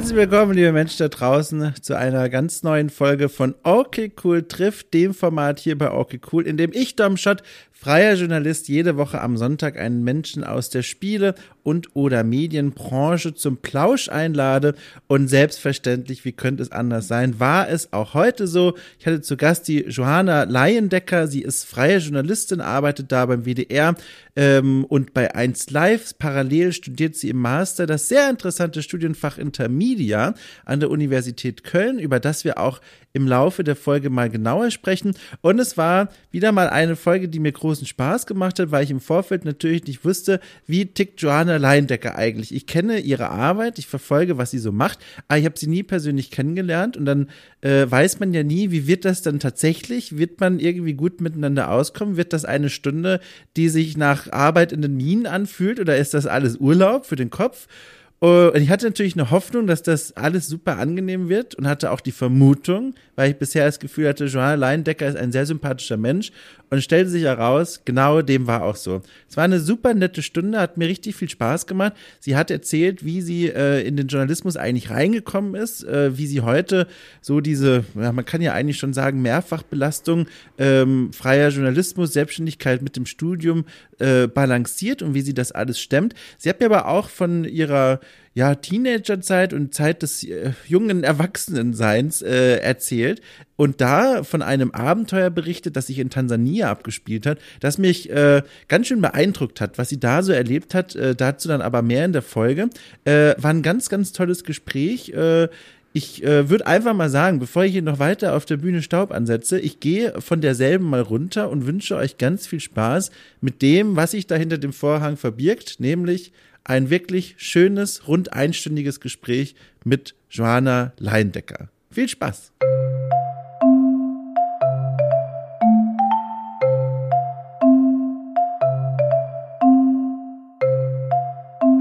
Herzlich willkommen, liebe Menschen da draußen, zu einer ganz neuen Folge von Okay Cool trifft, dem Format hier bei Okay Cool, in dem ich, Dom Schott, freier Journalist, jede Woche am Sonntag einen Menschen aus der Spiele- und oder Medienbranche zum Plausch einlade und selbstverständlich, wie könnte es anders sein, war es auch heute so. Ich hatte zu Gast die Johanna Leiendecker, sie ist freie Journalistin, arbeitet da beim WDR ähm, und bei 1 Live. Parallel studiert sie im Master das sehr interessante Studienfach Intermedia an der Universität Köln, über das wir auch im Laufe der Folge mal genauer sprechen. Und es war wieder mal eine Folge, die mir großen Spaß gemacht hat, weil ich im Vorfeld natürlich nicht wusste, wie tickt Johanna Leindecker eigentlich. Ich kenne ihre Arbeit, ich verfolge, was sie so macht, aber ich habe sie nie persönlich kennengelernt und dann äh, weiß man ja nie, wie wird das dann tatsächlich? Wird man irgendwie gut miteinander auskommen? Wird das eine Stunde, die sich nach Arbeit in den Minen anfühlt oder ist das alles Urlaub für den Kopf? Und ich hatte natürlich eine Hoffnung, dass das alles super angenehm wird und hatte auch die Vermutung, weil ich bisher das Gefühl hatte, Johanna Leindecker ist ein sehr sympathischer Mensch und stellte sich heraus, genau dem war auch so. Es war eine super nette Stunde, hat mir richtig viel Spaß gemacht. Sie hat erzählt, wie sie äh, in den Journalismus eigentlich reingekommen ist, äh, wie sie heute so diese, ja, man kann ja eigentlich schon sagen, Mehrfachbelastung, ähm, freier Journalismus, Selbstständigkeit mit dem Studium äh, balanciert und wie sie das alles stemmt. Sie hat mir aber auch von ihrer ja, Teenagerzeit und Zeit des äh, jungen Erwachsenenseins äh, erzählt und da von einem Abenteuer berichtet, das sich in Tansania abgespielt hat, das mich äh, ganz schön beeindruckt hat, was sie da so erlebt hat. Äh, dazu dann aber mehr in der Folge. Äh, war ein ganz, ganz tolles Gespräch. Ich äh, würde einfach mal sagen, bevor ich hier noch weiter auf der Bühne Staub ansetze, ich gehe von derselben mal runter und wünsche euch ganz viel Spaß mit dem, was sich da hinter dem Vorhang verbirgt, nämlich ein wirklich schönes, rund einstündiges Gespräch mit Johanna Leindecker. Viel Spaß!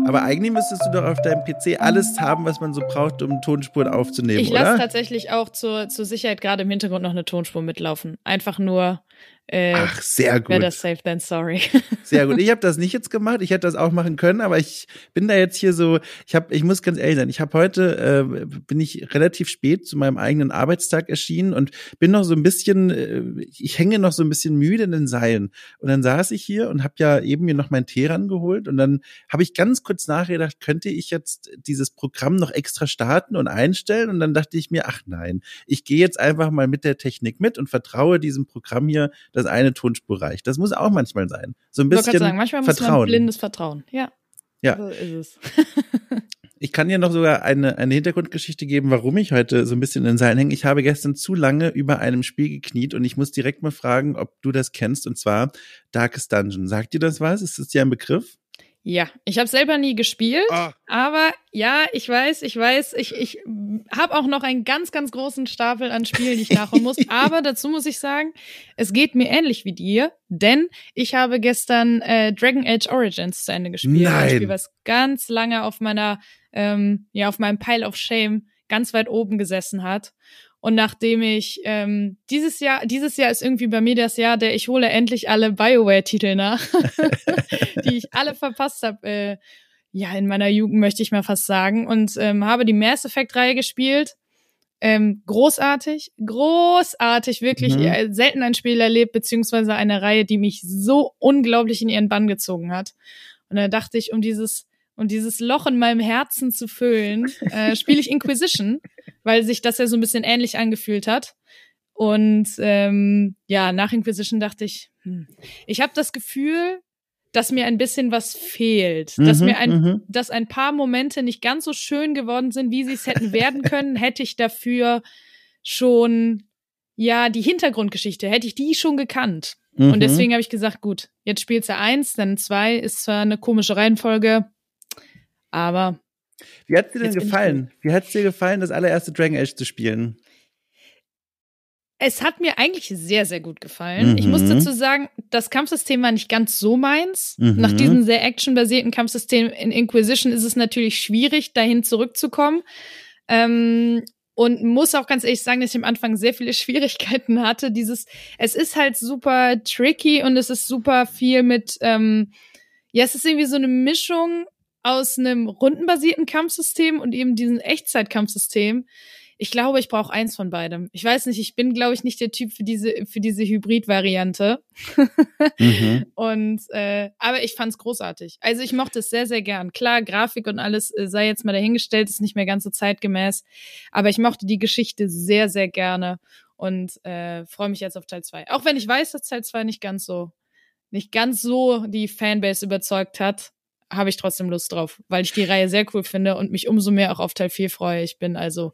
Aber eigentlich müsstest du doch auf deinem PC alles haben, was man so braucht, um Tonspuren aufzunehmen? Ich lasse tatsächlich auch zur, zur Sicherheit gerade im Hintergrund noch eine Tonspur mitlaufen. Einfach nur, äh, Ach, sehr gut. Better safe than sorry. Sehr gut. Ich habe das nicht jetzt gemacht. Ich hätte das auch machen können, aber ich bin da jetzt hier so. Ich habe, ich muss ganz ehrlich sein. Ich habe heute äh, bin ich relativ spät zu meinem eigenen Arbeitstag erschienen und bin noch so ein bisschen. Äh, ich hänge noch so ein bisschen müde in den Seilen. Und dann saß ich hier und habe ja eben mir noch meinen Tee rangeholt und dann habe ich ganz kurz nachgedacht, könnte ich jetzt dieses Programm noch extra starten und einstellen? Und dann dachte ich mir, ach nein, ich gehe jetzt einfach mal mit der Technik mit und vertraue diesem Programm hier dass eine Tonspur reicht. Das muss auch manchmal sein. So ein bisschen sagen, manchmal Vertrauen. muss man blindes Vertrauen. Ja. Ja. So ist es. ich kann dir noch sogar eine, eine Hintergrundgeschichte geben, warum ich heute so ein bisschen in den Seilen hänge. Ich habe gestern zu lange über einem Spiel gekniet und ich muss direkt mal fragen, ob du das kennst, und zwar Darkest Dungeon. Sagt dir das was? Ist das dir ein Begriff? Ja, ich habe selber nie gespielt, oh. aber ja, ich weiß, ich weiß, ich, ich habe auch noch einen ganz, ganz großen Stapel an Spielen, die ich nachholen muss. aber dazu muss ich sagen, es geht mir ähnlich wie dir, denn ich habe gestern äh, Dragon Age Origins zu Ende gespielt. Nein. Ein Spiel, was ganz lange auf meiner, ähm, ja, auf meinem Pile of Shame ganz weit oben gesessen hat. Und nachdem ich ähm, dieses Jahr, dieses Jahr ist irgendwie bei mir das Jahr, der ich hole endlich alle Bioware-Titel nach, die ich alle verpasst habe. Äh, ja, in meiner Jugend möchte ich mal fast sagen. Und ähm, habe die Mass Effect-Reihe gespielt. Ähm, großartig, großartig, wirklich mhm. äh, selten ein Spiel erlebt, beziehungsweise eine Reihe, die mich so unglaublich in ihren Bann gezogen hat. Und da dachte ich, um dieses um dieses Loch in meinem Herzen zu füllen, äh, spiele ich Inquisition, weil sich das ja so ein bisschen ähnlich angefühlt hat. Und ähm, ja, nach Inquisition dachte ich, hm, ich habe das Gefühl, dass mir ein bisschen was fehlt, mhm, dass mir ein, mhm. dass ein paar Momente nicht ganz so schön geworden sind, wie sie es hätten werden können, hätte ich dafür schon ja die Hintergrundgeschichte, hätte ich die schon gekannt. Mhm. Und deswegen habe ich gesagt, gut, jetzt spielst du eins, dann zwei, ist zwar eine komische Reihenfolge, aber. Wie hat dir denn gefallen? Wie hat es dir gefallen, das allererste Dragon Age zu spielen? Es hat mir eigentlich sehr, sehr gut gefallen. Mhm. Ich muss mhm. dazu sagen, das Kampfsystem war nicht ganz so meins. Mhm. Nach diesem sehr actionbasierten Kampfsystem in Inquisition ist es natürlich schwierig, dahin zurückzukommen. Ähm, und muss auch ganz ehrlich sagen, dass ich am Anfang sehr viele Schwierigkeiten hatte. Dieses, es ist halt super tricky und es ist super viel mit, ähm, ja, es ist irgendwie so eine Mischung aus einem rundenbasierten Kampfsystem und eben diesem Echtzeitkampfsystem. Ich glaube, ich brauche eins von beidem. Ich weiß nicht, ich bin, glaube ich, nicht der Typ für diese, für diese Hybrid-Variante. mhm. Und äh, aber ich fand's großartig. Also ich mochte es sehr, sehr gern. Klar, Grafik und alles äh, sei jetzt mal dahingestellt, ist nicht mehr ganz so zeitgemäß. Aber ich mochte die Geschichte sehr, sehr gerne und äh, freue mich jetzt auf Teil 2. Auch wenn ich weiß, dass Teil 2 nicht ganz so, nicht ganz so die Fanbase überzeugt hat, habe ich trotzdem Lust drauf, weil ich die Reihe sehr cool finde und mich umso mehr auch auf Teil 4 freue. Ich bin also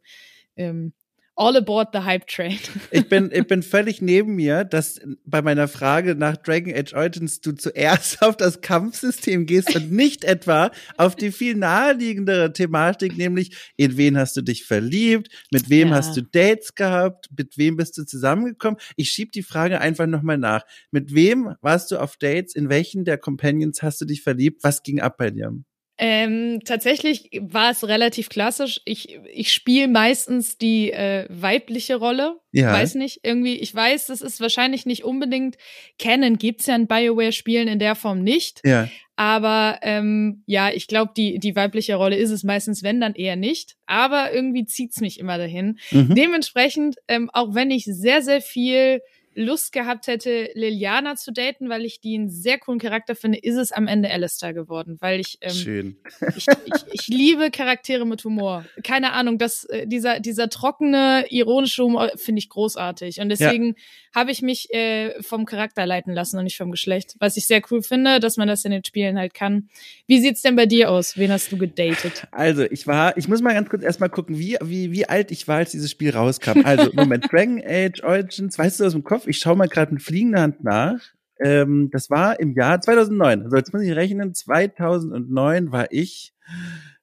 ähm, all aboard the hype train. Ich bin, ich bin völlig neben mir, dass bei meiner Frage nach Dragon Age Origins du zuerst auf das Kampfsystem gehst und nicht etwa auf die viel naheliegendere Thematik, nämlich in wen hast du dich verliebt, mit wem ja. hast du Dates gehabt, mit wem bist du zusammengekommen. Ich schieb die Frage einfach nochmal nach. Mit wem warst du auf Dates? In welchen der Companions hast du dich verliebt? Was ging ab bei dir? Ähm, tatsächlich war es relativ klassisch. Ich, ich spiele meistens die äh, weibliche Rolle. Ja. Weiß nicht, irgendwie, ich weiß, das ist wahrscheinlich nicht unbedingt Canon gibt's ja in Bioware-Spielen in der Form nicht. Ja. Aber ähm, ja, ich glaube, die, die weibliche Rolle ist es meistens, wenn dann eher nicht. Aber irgendwie zieht's mich immer dahin. Mhm. Dementsprechend, ähm, auch wenn ich sehr, sehr viel Lust gehabt hätte, Liliana zu daten, weil ich die einen sehr coolen Charakter finde, ist es am Ende Alistair geworden, weil ich ähm, Schön. ich, ich, ich liebe Charaktere mit Humor. Keine Ahnung, das äh, dieser dieser trockene ironische Humor finde ich großartig und deswegen ja. habe ich mich äh, vom Charakter leiten lassen und nicht vom Geschlecht, was ich sehr cool finde, dass man das in den Spielen halt kann. Wie sieht's denn bei dir aus? Wen hast du gedatet? Also, ich war, ich muss mal ganz kurz erstmal gucken, wie wie wie alt ich war, als dieses Spiel rauskam. Also, Moment, Dragon Age Origins, weißt du aus dem Kopf? Ich schaue mal gerade mit fliegender Hand nach. Ähm, das war im Jahr 2009. Also jetzt muss ich rechnen. 2009 war ich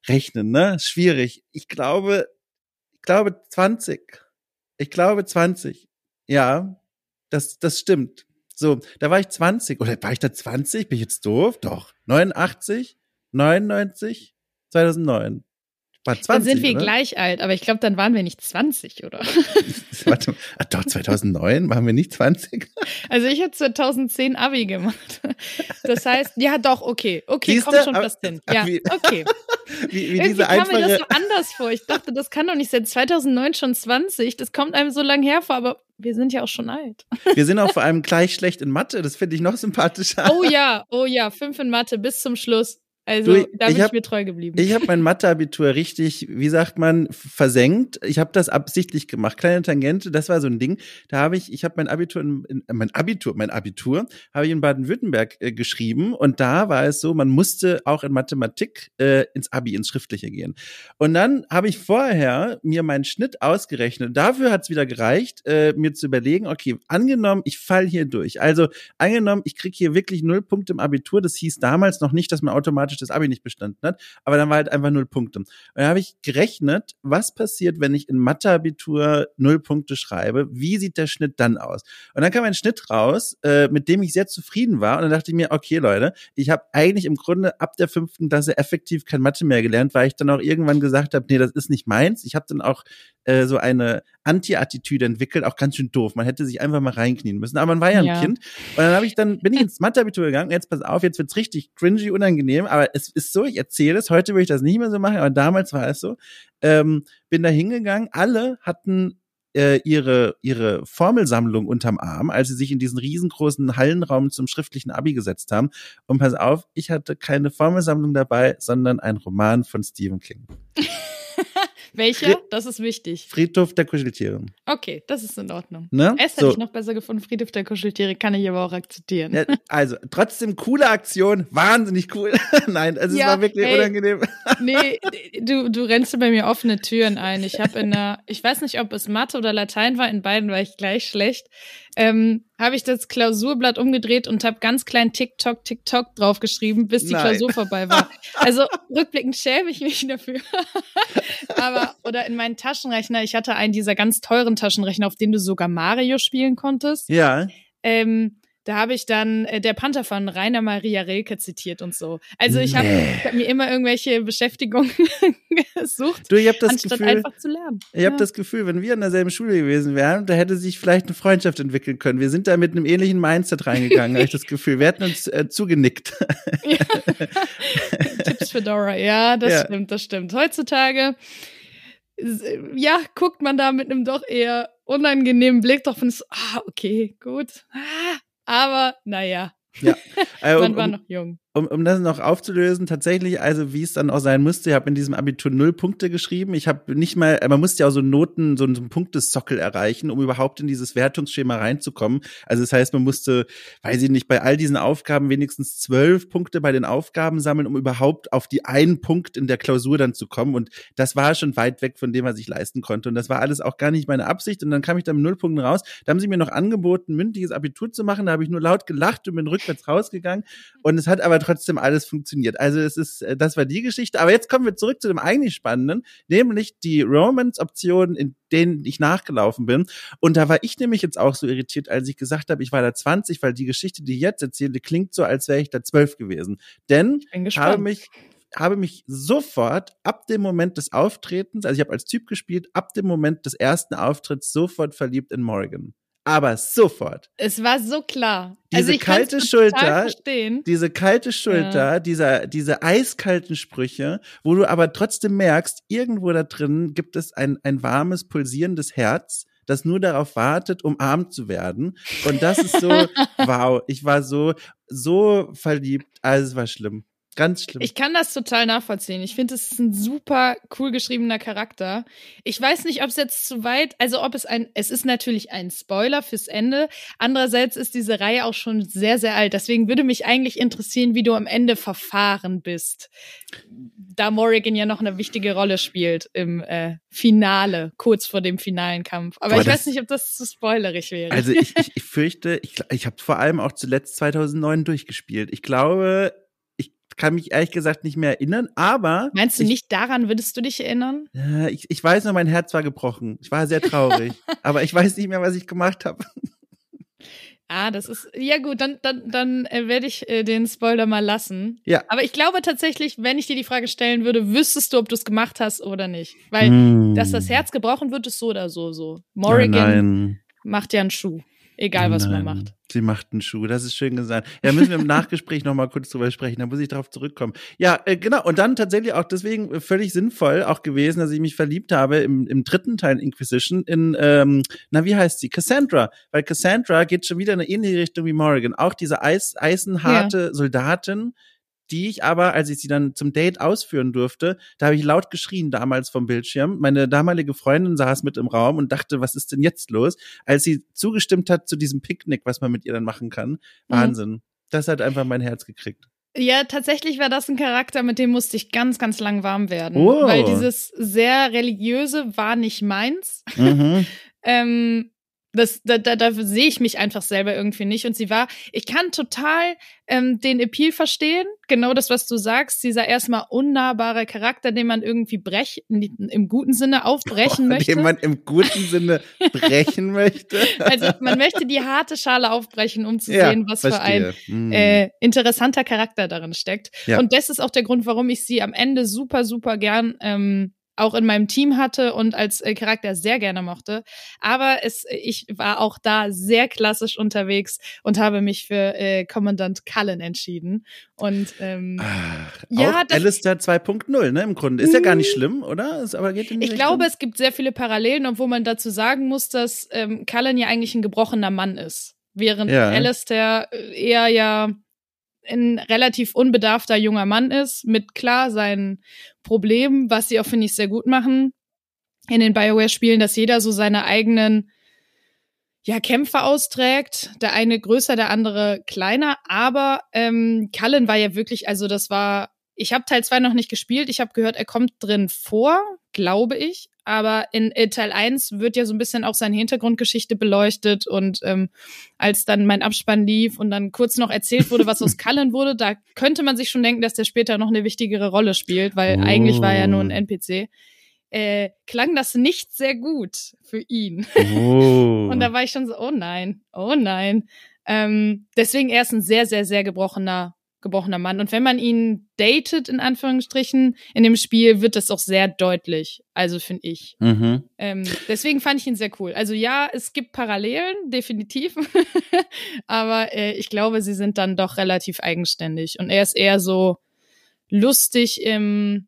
rechnen, ne? Schwierig. Ich glaube, ich glaube 20. Ich glaube 20. Ja, das, das stimmt. So, da war ich 20. Oder war ich da 20? Bin ich jetzt doof? Doch. 89, 99, 2009. War 20, dann sind wir oder? gleich alt, aber ich glaube, dann waren wir nicht 20, oder? Warte, ach doch, 2009 waren wir nicht 20? Also ich habe 2010 Abi gemacht. Das heißt, ja doch, okay, okay, Siehste? komm schon fast hin. Ja, okay. Wie, wie diese kam mir das so anders vor. Ich dachte, das kann doch nicht sein. 2009 schon 20, das kommt einem so lang her vor, aber wir sind ja auch schon alt. Wir sind auch vor allem gleich schlecht in Mathe, das finde ich noch sympathischer. Oh ja, oh ja, fünf in Mathe bis zum Schluss. Also du, da bin ich, hab, ich mir treu geblieben. Ich habe mein Matheabitur richtig, wie sagt man, versenkt. Ich habe das absichtlich gemacht. Kleine Tangente, das war so ein Ding. Da habe ich, ich habe mein Abitur, in, in, mein Abitur, mein Abitur habe ich in Baden-Württemberg äh, geschrieben und da war es so, man musste auch in Mathematik äh, ins Abi, ins Schriftliche gehen. Und dann habe ich vorher mir meinen Schnitt ausgerechnet. Dafür hat es wieder gereicht, äh, mir zu überlegen, okay, angenommen, ich fall hier durch. Also angenommen, ich krieg hier wirklich null Punkte im Abitur. Das hieß damals noch nicht, dass man automatisch automatisch das Abi nicht bestanden hat, aber dann war halt einfach null Punkte. Und dann habe ich gerechnet, was passiert, wenn ich in Mathe-Abitur null Punkte schreibe, wie sieht der Schnitt dann aus? Und dann kam ein Schnitt raus, äh, mit dem ich sehr zufrieden war und dann dachte ich mir, okay Leute, ich habe eigentlich im Grunde ab der fünften Klasse effektiv kein Mathe mehr gelernt, weil ich dann auch irgendwann gesagt habe, nee, das ist nicht meins. Ich habe dann auch äh, so eine Anti-Attitüde entwickelt, auch ganz schön doof. Man hätte sich einfach mal reinknien müssen. Aber man war ja ein ja. Kind. Und dann habe ich dann, bin ich ins Mathe-Abitur gegangen. Jetzt pass auf, jetzt wird's richtig cringy, unangenehm. Aber es ist so, ich erzähle es. Heute würde ich das nicht mehr so machen, aber damals war es so. Ähm, bin da hingegangen. Alle hatten äh, ihre, ihre Formelsammlung unterm Arm, als sie sich in diesen riesengroßen Hallenraum zum schriftlichen Abi gesetzt haben. Und pass auf, ich hatte keine Formelsammlung dabei, sondern ein Roman von Stephen King. Welcher? Das ist wichtig. Friedhof der Kuscheltiere. Okay, das ist in Ordnung. Ne? Es hätte so. ich noch besser gefunden. Friedhof der Kuscheltiere kann ich aber auch akzeptieren. Ja, also, trotzdem coole Aktion. Wahnsinnig cool. Nein, also ja, es war wirklich hey, unangenehm. nee, du, du rennst bei mir offene Türen ein. Ich habe in der, ich weiß nicht, ob es Mathe oder Latein war, in beiden war ich gleich schlecht ähm, habe ich das Klausurblatt umgedreht und habe ganz klein TikTok, TikTok draufgeschrieben, bis die Nein. Klausur vorbei war. Also rückblickend schäme ich mich dafür. Aber, oder in meinen Taschenrechner, ich hatte einen dieser ganz teuren Taschenrechner, auf denen du sogar Mario spielen konntest. Ja. Ähm, da habe ich dann äh, der Panther von Rainer Maria Rilke zitiert und so. Also ich habe nee. hab mir immer irgendwelche Beschäftigungen gesucht, du, ich hab das anstatt Gefühl, einfach zu lernen. Ich ja. habe das Gefühl, wenn wir in derselben Schule gewesen wären, da hätte sich vielleicht eine Freundschaft entwickeln können. Wir sind da mit einem ähnlichen Mindset reingegangen, habe ich das Gefühl. Wir hätten uns äh, zugenickt. Tipps Fedora. Ja, das Ja. stimmt, das stimmt. Heutzutage, ja, guckt man da mit einem doch eher unangenehmen Blick drauf und ist, ah, okay, gut. Ah, aber, naja, Äh, man war noch jung. Um, um das noch aufzulösen, tatsächlich, also wie es dann auch sein musste, ich habe in diesem Abitur null Punkte geschrieben. Ich habe nicht mal, man musste ja auch so Noten, so einen Punktesockel erreichen, um überhaupt in dieses Wertungsschema reinzukommen. Also das heißt, man musste, weiß ich nicht, bei all diesen Aufgaben wenigstens zwölf Punkte bei den Aufgaben sammeln, um überhaupt auf die einen Punkt in der Klausur dann zu kommen. Und das war schon weit weg von dem, was ich leisten konnte. Und das war alles auch gar nicht meine Absicht. Und dann kam ich da mit null Punkten raus. Da haben sie mir noch angeboten, mündliches Abitur zu machen. Da habe ich nur laut gelacht und bin rückwärts rausgegangen. Und es hat aber trotzdem alles funktioniert. Also es ist, äh, das war die Geschichte. Aber jetzt kommen wir zurück zu dem eigentlich Spannenden, nämlich die Romance-Optionen, in denen ich nachgelaufen bin. Und da war ich nämlich jetzt auch so irritiert, als ich gesagt habe, ich war da 20, weil die Geschichte, die ich jetzt erzähle, klingt so, als wäre ich da 12 gewesen. Denn Ich habe mich habe mich sofort ab dem Moment des Auftretens, also ich habe als Typ gespielt, ab dem Moment des ersten Auftritts sofort verliebt in Morgan. Aber sofort. Es war so klar. Diese also ich kann's kalte Schulter. Diese kalte Schulter, dieser, diese eiskalten Sprüche, wo du aber trotzdem merkst, irgendwo da drin gibt es ein, ein warmes, pulsierendes Herz, das nur darauf wartet, umarmt zu werden. Und das ist so, wow, ich war so, so verliebt. Also es war schlimm. Ganz schlimm. Ich kann das total nachvollziehen. Ich finde, es ist ein super cool geschriebener Charakter. Ich weiß nicht, ob es jetzt zu weit, also ob es ein, es ist natürlich ein Spoiler fürs Ende. Andererseits ist diese Reihe auch schon sehr, sehr alt. Deswegen würde mich eigentlich interessieren, wie du am Ende verfahren bist. Da Morrigan ja noch eine wichtige Rolle spielt im äh, Finale, kurz vor dem finalen Kampf. Aber Boah, ich weiß nicht, ob das zu spoilerig wäre. Also ich, ich, ich fürchte, ich, ich habe vor allem auch zuletzt 2009 durchgespielt. Ich glaube, kann mich ehrlich gesagt nicht mehr erinnern, aber Meinst du ich, nicht daran würdest du dich erinnern? Ja, ich, ich weiß nur, mein Herz war gebrochen. Ich war sehr traurig, aber ich weiß nicht mehr, was ich gemacht habe. Ah, das ist ja gut, dann dann dann äh, werde ich äh, den Spoiler mal lassen. Ja. Aber ich glaube tatsächlich, wenn ich dir die Frage stellen würde, wüsstest du, ob du es gemacht hast oder nicht, weil dass das Herz gebrochen wird, ist so oder so so. Morrigan Hm. Nein, macht ja einen Schuh, egal was man nein. macht. Sie macht einen Schuh, das ist schön gesagt. Ja, müssen wir im Nachgespräch noch mal kurz drüber sprechen, da muss ich drauf zurückkommen. Ja, äh, genau, und dann tatsächlich auch deswegen völlig sinnvoll auch gewesen, dass ich mich verliebt habe im, im dritten Teil Inquisition in, ähm, na, wie heißt sie? Cassandra. Weil Cassandra geht schon wieder in eine ähnliche Richtung wie Morrigan. Auch diese Eis, eisenharte Soldatin, die ich aber, als ich sie dann zum Date ausführen durfte, da habe ich laut geschrien damals vom Bildschirm. Meine damalige Freundin saß mit im Raum und dachte, was ist denn jetzt los? Als sie zugestimmt hat zu diesem Picknick, was man mit ihr dann machen kann. Mhm. Wahnsinn. Das hat einfach mein Herz gekriegt. Ja, tatsächlich war das ein Charakter, mit dem musste ich ganz, ganz lang warm werden. Oh. Weil dieses sehr religiöse war nicht meins. Mhm. ähm, das, da, da, da sehe ich mich einfach selber irgendwie nicht. Und sie war, ich kann total ähm, den Appeal verstehen. Genau das, was du sagst. Dieser erstmal unnahbare Charakter, den man irgendwie brechen, im guten Sinne aufbrechen möchte. Den man im guten Sinne brechen möchte. Also man möchte die harte Schale aufbrechen, um zu Ja, sehen, was für ein verstehe. Mhm. äh, interessanter Charakter darin steckt. Ja. Und das ist auch der Grund, warum ich sie am Ende super, super gern ähm, auch in meinem Team hatte und als äh, Charakter sehr gerne mochte. Aber es, ich war auch da sehr klassisch unterwegs und habe mich für äh, Kommandant Cullen entschieden. Und ähm, Ach, Ja, auch das- Alistair 2.0, ne, im Grunde. Ist ja gar nicht schlimm, oder? Ist, aber geht in ich Richtung? glaube, es gibt sehr viele Parallelen, obwohl man dazu sagen muss, dass ähm, Cullen ja eigentlich ein gebrochener Mann ist. Während Ja. Alistair äh, eher ja ein relativ unbedarfter junger Mann ist, mit klar seinen Problemen, was sie auch, finde ich, sehr gut machen in den Bioware-Spielen, dass jeder so seine eigenen ja, Kämpfe austrägt. Der eine größer, der andere kleiner. Aber ähm, Cullen war ja wirklich, also das war, ich habe Teil 2 noch nicht gespielt. Ich habe gehört, er kommt drin vor, glaube ich. Aber in äh, Teil 1 wird ja so ein bisschen auch seine Hintergrundgeschichte beleuchtet. Und ähm, als dann mein Abspann lief und dann kurz noch erzählt wurde, was aus Cullen wurde, da könnte man sich schon denken, dass der später noch eine wichtigere Rolle spielt, weil Oh. eigentlich war er nur ein NPC. Äh, klang das nicht sehr gut für ihn. Oh. Und da war ich schon so, oh nein, oh nein. Ähm, deswegen er ist ein sehr, sehr, sehr gebrochener, gebrochener Mann. Und wenn man ihn datet, in Anführungsstrichen, in dem Spiel, wird das auch sehr deutlich. Also finde ich. mhm. Ähm, deswegen fand ich ihn sehr cool. Also ja, es gibt Parallelen, definitiv. Aber äh, ich glaube, sie sind dann doch relativ eigenständig. Und er ist eher so lustig im,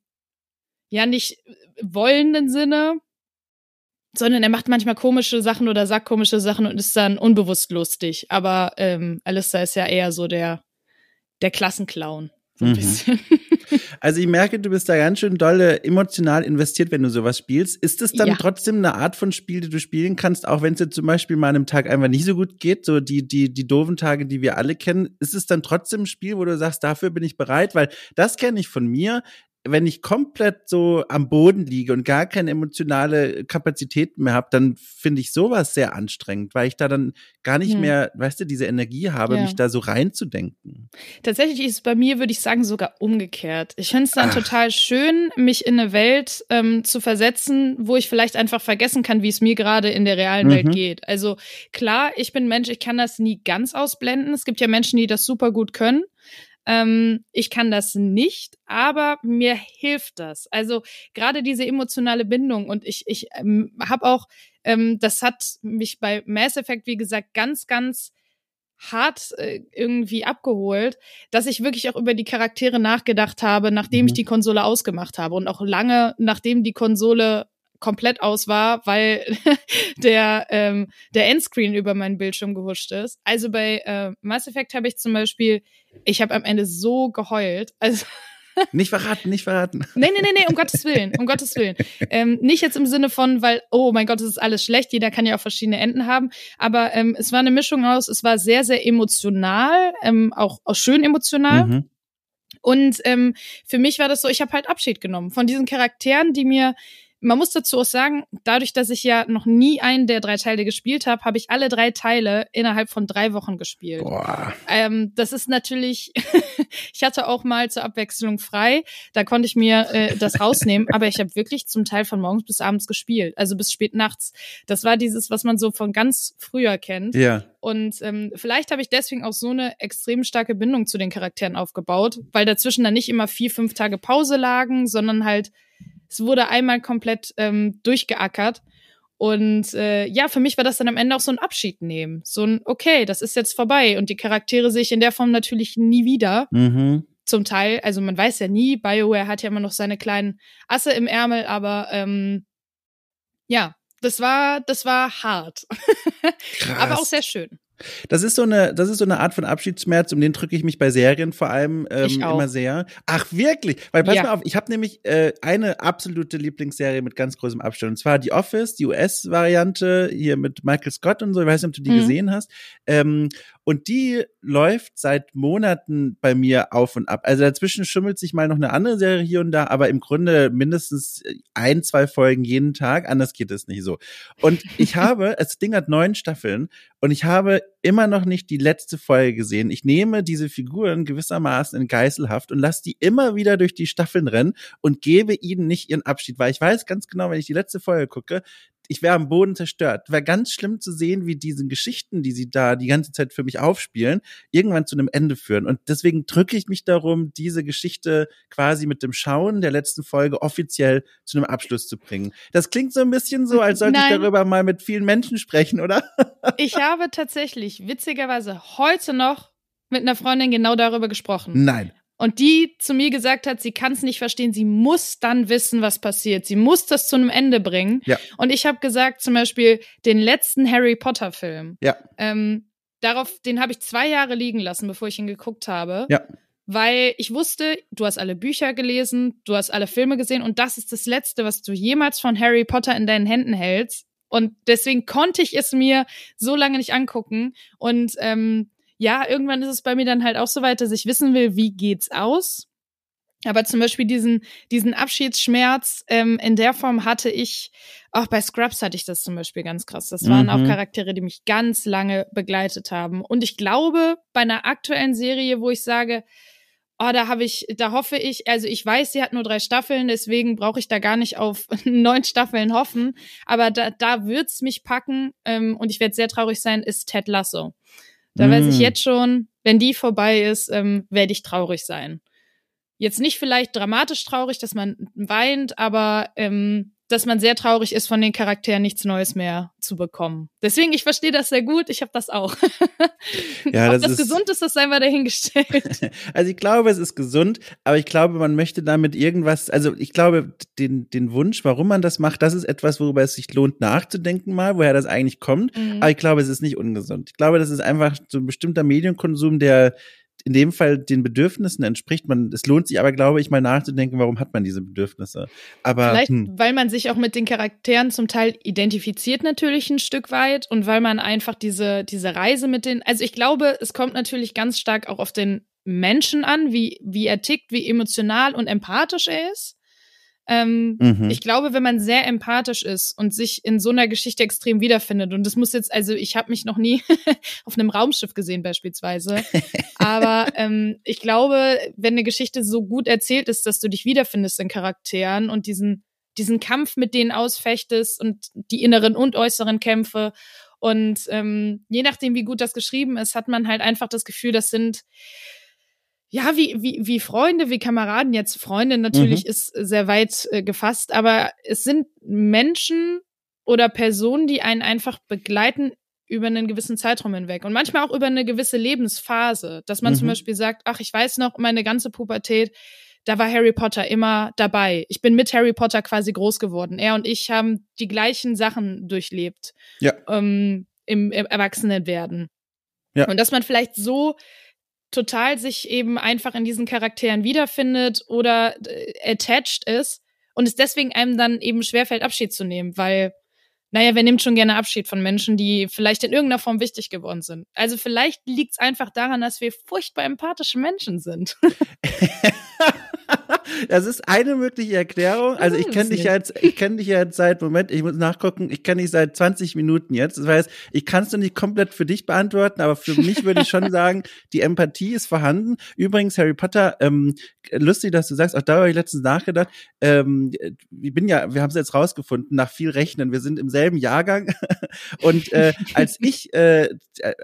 ja, nicht wollenden Sinne, sondern er macht manchmal komische Sachen oder sagt komische Sachen und ist dann unbewusst lustig. Aber ähm, Alistair ist ja eher so der, der Klassenclown. So mhm. Also ich merke, du bist da ganz schön dolle emotional investiert, wenn du sowas spielst. Ist es dann ja. trotzdem eine Art von Spiel, die du spielen kannst, auch wenn es dir zum Beispiel mal an einem Tag einfach nicht so gut geht, so die, die, die doofen Tage, die wir alle kennen, ist es dann trotzdem ein Spiel, wo du sagst, dafür bin ich bereit? Weil das kenne ich von mir wenn ich komplett so am Boden liege und gar keine emotionale Kapazität mehr habe, dann finde ich sowas sehr anstrengend, weil ich da dann gar nicht hm. mehr, weißt du, diese Energie habe, ja. mich da so reinzudenken. Tatsächlich ist es bei mir, würde ich sagen, sogar umgekehrt. Ich finde es dann Ach. total schön, mich in eine Welt ähm, zu versetzen, wo ich vielleicht einfach vergessen kann, wie es mir gerade in der realen mhm. Welt geht. Also klar, ich bin Mensch, ich kann das nie ganz ausblenden. Es gibt ja Menschen, die das super gut können. Ähm, ich kann das nicht, aber mir hilft das. Also gerade diese emotionale Bindung und ich, ich ähm, habe auch, ähm, das hat mich bei Mass Effect, wie gesagt, ganz, ganz hart äh, irgendwie abgeholt, dass ich wirklich auch über die Charaktere nachgedacht habe, nachdem mhm. ich die Konsole ausgemacht habe und auch lange nachdem die Konsole komplett aus war, weil der, ähm, der Endscreen über meinen Bildschirm gehuscht ist. Also bei äh, Mass Effect habe ich zum Beispiel, ich habe am Ende so geheult. Also nicht verraten, nicht verraten. Nee, nee, nee, nee, um Gottes Willen, um Gottes Willen. Ähm, nicht jetzt im Sinne von, weil, oh mein Gott, es ist alles schlecht, jeder kann ja auch verschiedene Enden haben, aber ähm, es war eine Mischung aus, es war sehr, sehr emotional, ähm, auch, auch schön emotional. Mhm. Und ähm, für mich war das so, ich habe halt Abschied genommen von diesen Charakteren, die mir man muss dazu auch sagen, dadurch, dass ich ja noch nie einen der drei Teile gespielt habe, habe ich alle drei Teile innerhalb von drei Wochen gespielt. Boah. Ähm, das ist natürlich, ich hatte auch mal zur Abwechslung frei, da konnte ich mir äh, das rausnehmen, aber ich habe wirklich zum Teil von morgens bis abends gespielt, also bis spät nachts. Das war dieses, was man so von ganz früher kennt. Ja. Und ähm, vielleicht habe ich deswegen auch so eine extrem starke Bindung zu den Charakteren aufgebaut, weil dazwischen dann nicht immer vier, fünf Tage Pause lagen, sondern halt es wurde einmal komplett ähm, durchgeackert. Und äh, ja, für mich war das dann am Ende auch so ein Abschied nehmen. So ein, okay, das ist jetzt vorbei. Und die Charaktere sehe ich in der Form natürlich nie wieder. Mhm. Zum Teil, also man weiß ja nie, BioWare hat ja immer noch seine kleinen Asse im Ärmel, aber ähm, ja, das war, das war hart. aber auch sehr schön. Das ist so eine, das ist so eine Art von Abschiedsschmerz, um den drücke ich mich bei Serien vor allem ähm, immer sehr. Ach wirklich? Weil pass ja. mal auf, ich habe nämlich äh, eine absolute Lieblingsserie mit ganz großem Abstand. Und zwar die Office, die US-Variante hier mit Michael Scott und so. Ich weiß nicht, ob du die mhm. gesehen hast. Ähm, und die läuft seit Monaten bei mir auf und ab. Also dazwischen schummelt sich mal noch eine andere Serie hier und da, aber im Grunde mindestens ein, zwei Folgen jeden Tag. Anders geht es nicht so. Und ich habe, das Ding hat neun Staffeln und ich habe immer noch nicht die letzte Folge gesehen. Ich nehme diese Figuren gewissermaßen in Geiselhaft und lasse die immer wieder durch die Staffeln rennen und gebe ihnen nicht ihren Abschied, weil ich weiß ganz genau, wenn ich die letzte Folge gucke, ich wäre am Boden zerstört. Wäre ganz schlimm zu sehen, wie diese Geschichten, die sie da die ganze Zeit für mich aufspielen, irgendwann zu einem Ende führen. Und deswegen drücke ich mich darum, diese Geschichte quasi mit dem Schauen der letzten Folge offiziell zu einem Abschluss zu bringen. Das klingt so ein bisschen so, als sollte Nein. ich darüber mal mit vielen Menschen sprechen, oder? ich habe tatsächlich witzigerweise heute noch mit einer Freundin genau darüber gesprochen. Nein und die zu mir gesagt hat, sie kann es nicht verstehen, sie muss dann wissen, was passiert. Sie muss das zu einem Ende bringen. Ja. Und ich habe gesagt, zum Beispiel den letzten Harry Potter Film. Ja. Ähm, darauf, den habe ich zwei Jahre liegen lassen, bevor ich ihn geguckt habe. Ja. Weil ich wusste, du hast alle Bücher gelesen, du hast alle Filme gesehen und das ist das Letzte, was du jemals von Harry Potter in deinen Händen hältst. Und deswegen konnte ich es mir so lange nicht angucken. Und ähm, ja, irgendwann ist es bei mir dann halt auch so weit, dass ich wissen will, wie geht's aus. Aber zum Beispiel diesen, diesen Abschiedsschmerz ähm, in der Form hatte ich, auch bei Scrubs hatte ich das zum Beispiel ganz krass. Das waren mhm. auch Charaktere, die mich ganz lange begleitet haben. Und ich glaube, bei einer aktuellen Serie, wo ich sage, oh, da habe ich, da hoffe ich, also ich weiß, sie hat nur drei Staffeln, deswegen brauche ich da gar nicht auf neun Staffeln hoffen. Aber da, da wird's mich packen ähm, und ich werde sehr traurig sein, ist Ted Lasso. Da mm. weiß ich mm. jetzt schon, wenn die vorbei ist, ähm, werde ich traurig sein. Jetzt nicht vielleicht dramatisch traurig, dass man weint, aber ähm, dass man sehr traurig ist, von den Charakteren nichts Neues mehr zu bekommen. Deswegen, ich verstehe das sehr gut. Ich habe das auch. Ja, das Ob das ist, gesund ist, das sei mal dahingestellt. Also ich glaube, es ist gesund, aber ich glaube, man möchte damit irgendwas, also ich glaube, den, den Wunsch, warum man das macht, das ist etwas, worüber es sich lohnt nachzudenken mal, woher das eigentlich kommt. Mhm. Aber ich glaube, es ist nicht ungesund. Ich glaube, das ist einfach so ein bestimmter Medienkonsum, der in dem Fall den Bedürfnissen entspricht. Man, es lohnt sich aber, glaube ich, mal nachzudenken, warum hat man diese Bedürfnisse. Aber vielleicht, hm. weil man sich auch mit den Charakteren zum Teil identifiziert natürlich ein Stück weit und weil man einfach diese diese Reise mit den, also ich glaube, es kommt natürlich ganz stark auch auf den Menschen an, wie wie er tickt, wie emotional und empathisch er ist. Ähm, mhm. Ich glaube, wenn man sehr empathisch ist und sich in so einer Geschichte extrem wiederfindet, und das muss jetzt, also ich habe mich noch nie auf einem Raumschiff gesehen beispielsweise, aber ähm, ich glaube, wenn eine Geschichte so gut erzählt ist, dass du dich wiederfindest in Charakteren und diesen diesen Kampf mit denen ausfechtest und die inneren und äußeren Kämpfe und ähm, je nachdem, wie gut das geschrieben ist, hat man halt einfach das Gefühl, das sind ja, wie, wie, wie Freunde, wie Kameraden. Jetzt Freunde natürlich mhm. ist sehr weit äh, gefasst, aber es sind Menschen oder Personen, die einen einfach begleiten über einen gewissen Zeitraum hinweg und manchmal auch über eine gewisse Lebensphase, dass man mhm. zum Beispiel sagt, ach, ich weiß noch, meine ganze Pubertät, da war Harry Potter immer dabei. Ich bin mit Harry Potter quasi groß geworden. Er und ich haben die gleichen Sachen durchlebt ja. ähm, im, im Erwachsenenwerden. Ja. Und dass man vielleicht so total sich eben einfach in diesen Charakteren wiederfindet oder äh, attached ist und es deswegen einem dann eben schwerfällt, Abschied zu nehmen, weil, naja, wer nimmt schon gerne Abschied von Menschen, die vielleicht in irgendeiner Form wichtig geworden sind? Also vielleicht liegt es einfach daran, dass wir furchtbar empathische Menschen sind. das ist eine mögliche Erklärung. Also ich kenne dich jetzt, ich kenne dich jetzt seit Moment, ich muss nachgucken, ich kenne dich seit 20 Minuten jetzt. Das heißt, ich kann es noch nicht komplett für dich beantworten, aber für mich würde ich schon sagen, die Empathie ist vorhanden. Übrigens, Harry Potter, ähm, lustig, dass du sagst, auch da habe ich letztens nachgedacht. Ähm, ich bin ja, wir haben es jetzt rausgefunden, nach viel Rechnen, wir sind im selben Jahrgang. Und äh, als ich, äh,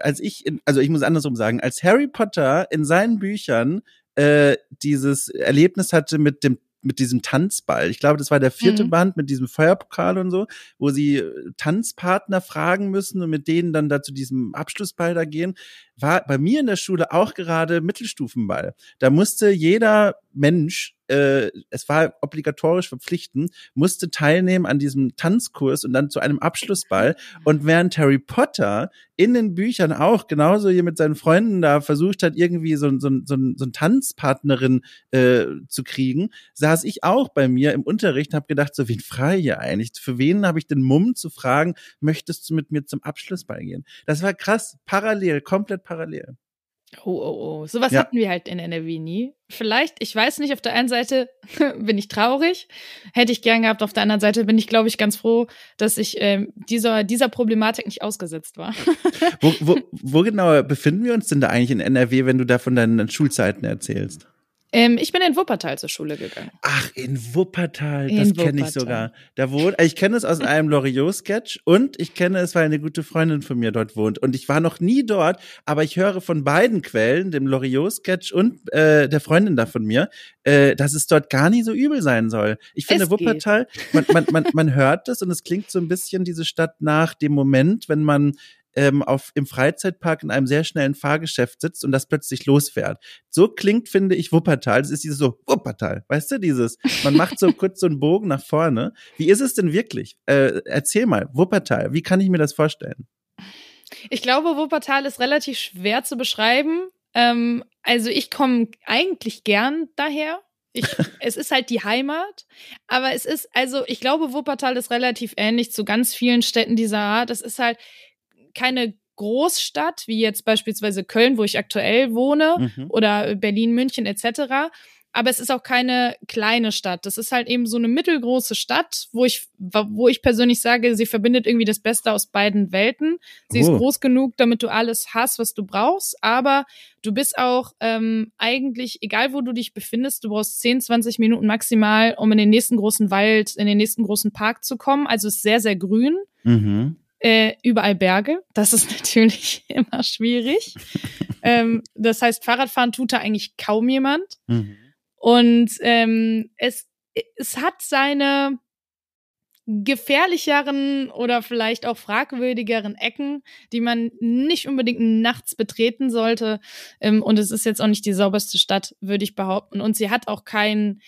als ich, in, also ich muss andersrum sagen, als Harry Potter in seinen Büchern äh, dieses Erlebnis hatte mit dem mit diesem Tanzball. Ich glaube, das war der vierte mhm. Band mit diesem Feuerpokal und so, wo sie äh, Tanzpartner fragen müssen und mit denen dann da zu diesem Abschlussball da gehen war bei mir in der Schule auch gerade Mittelstufenball. Da musste jeder Mensch, äh, es war obligatorisch verpflichtend, musste teilnehmen an diesem Tanzkurs und dann zu einem Abschlussball. Und während Harry Potter in den Büchern auch genauso hier mit seinen Freunden da versucht hat, irgendwie so, so, so, so eine Tanzpartnerin äh, zu kriegen, saß ich auch bei mir im Unterricht und habe gedacht, so wen frei hier eigentlich? Für wen habe ich den Mumm zu fragen, möchtest du mit mir zum Abschlussball gehen? Das war krass, parallel, komplett parallel. Oh, oh, oh. Sowas ja. hatten wir halt in NRW nie. Vielleicht, ich weiß nicht, auf der einen Seite bin ich traurig, hätte ich gern gehabt, auf der anderen Seite bin ich, glaube ich, ganz froh, dass ich ähm, dieser, dieser Problematik nicht ausgesetzt war. wo, wo, wo genau befinden wir uns denn da eigentlich in NRW, wenn du da von deinen Schulzeiten erzählst? Ähm, ich bin in Wuppertal zur Schule gegangen. Ach, in Wuppertal, in das kenne ich sogar. Da wohnt, ich kenne es aus einem Loriot-Sketch und ich kenne es, weil eine gute Freundin von mir dort wohnt. Und ich war noch nie dort, aber ich höre von beiden Quellen, dem Loriot-Sketch und äh, der Freundin da von mir, äh, dass es dort gar nicht so übel sein soll. Ich finde es Wuppertal, man, man, man, man hört es und es klingt so ein bisschen diese Stadt nach dem Moment, wenn man ähm, auf, im Freizeitpark in einem sehr schnellen Fahrgeschäft sitzt und das plötzlich losfährt. So klingt, finde ich, Wuppertal. Das ist dieses so, Wuppertal, weißt du, dieses, man macht so kurz so einen Bogen nach vorne. Wie ist es denn wirklich? Äh, erzähl mal, Wuppertal, wie kann ich mir das vorstellen? Ich glaube, Wuppertal ist relativ schwer zu beschreiben. Ähm, also ich komme eigentlich gern daher. Ich, es ist halt die Heimat, aber es ist, also ich glaube, Wuppertal ist relativ ähnlich zu ganz vielen Städten dieser Art. Es ist halt, keine Großstadt, wie jetzt beispielsweise Köln, wo ich aktuell wohne, mhm. oder Berlin, München etc. Aber es ist auch keine kleine Stadt. Das ist halt eben so eine mittelgroße Stadt, wo ich, wo ich persönlich sage, sie verbindet irgendwie das Beste aus beiden Welten. Sie oh. ist groß genug, damit du alles hast, was du brauchst. Aber du bist auch ähm, eigentlich, egal wo du dich befindest, du brauchst 10, 20 Minuten maximal, um in den nächsten großen Wald, in den nächsten großen Park zu kommen. Also es ist sehr, sehr grün. Mhm äh, überall Berge. Das ist natürlich immer schwierig. ähm, das heißt, Fahrradfahren tut da eigentlich kaum jemand. Mhm. Und ähm, es, es hat seine, gefährlicheren oder vielleicht auch fragwürdigeren Ecken, die man nicht unbedingt nachts betreten sollte. Ähm, und es ist jetzt auch nicht die sauberste Stadt, würde ich behaupten. Und sie hat auch kein,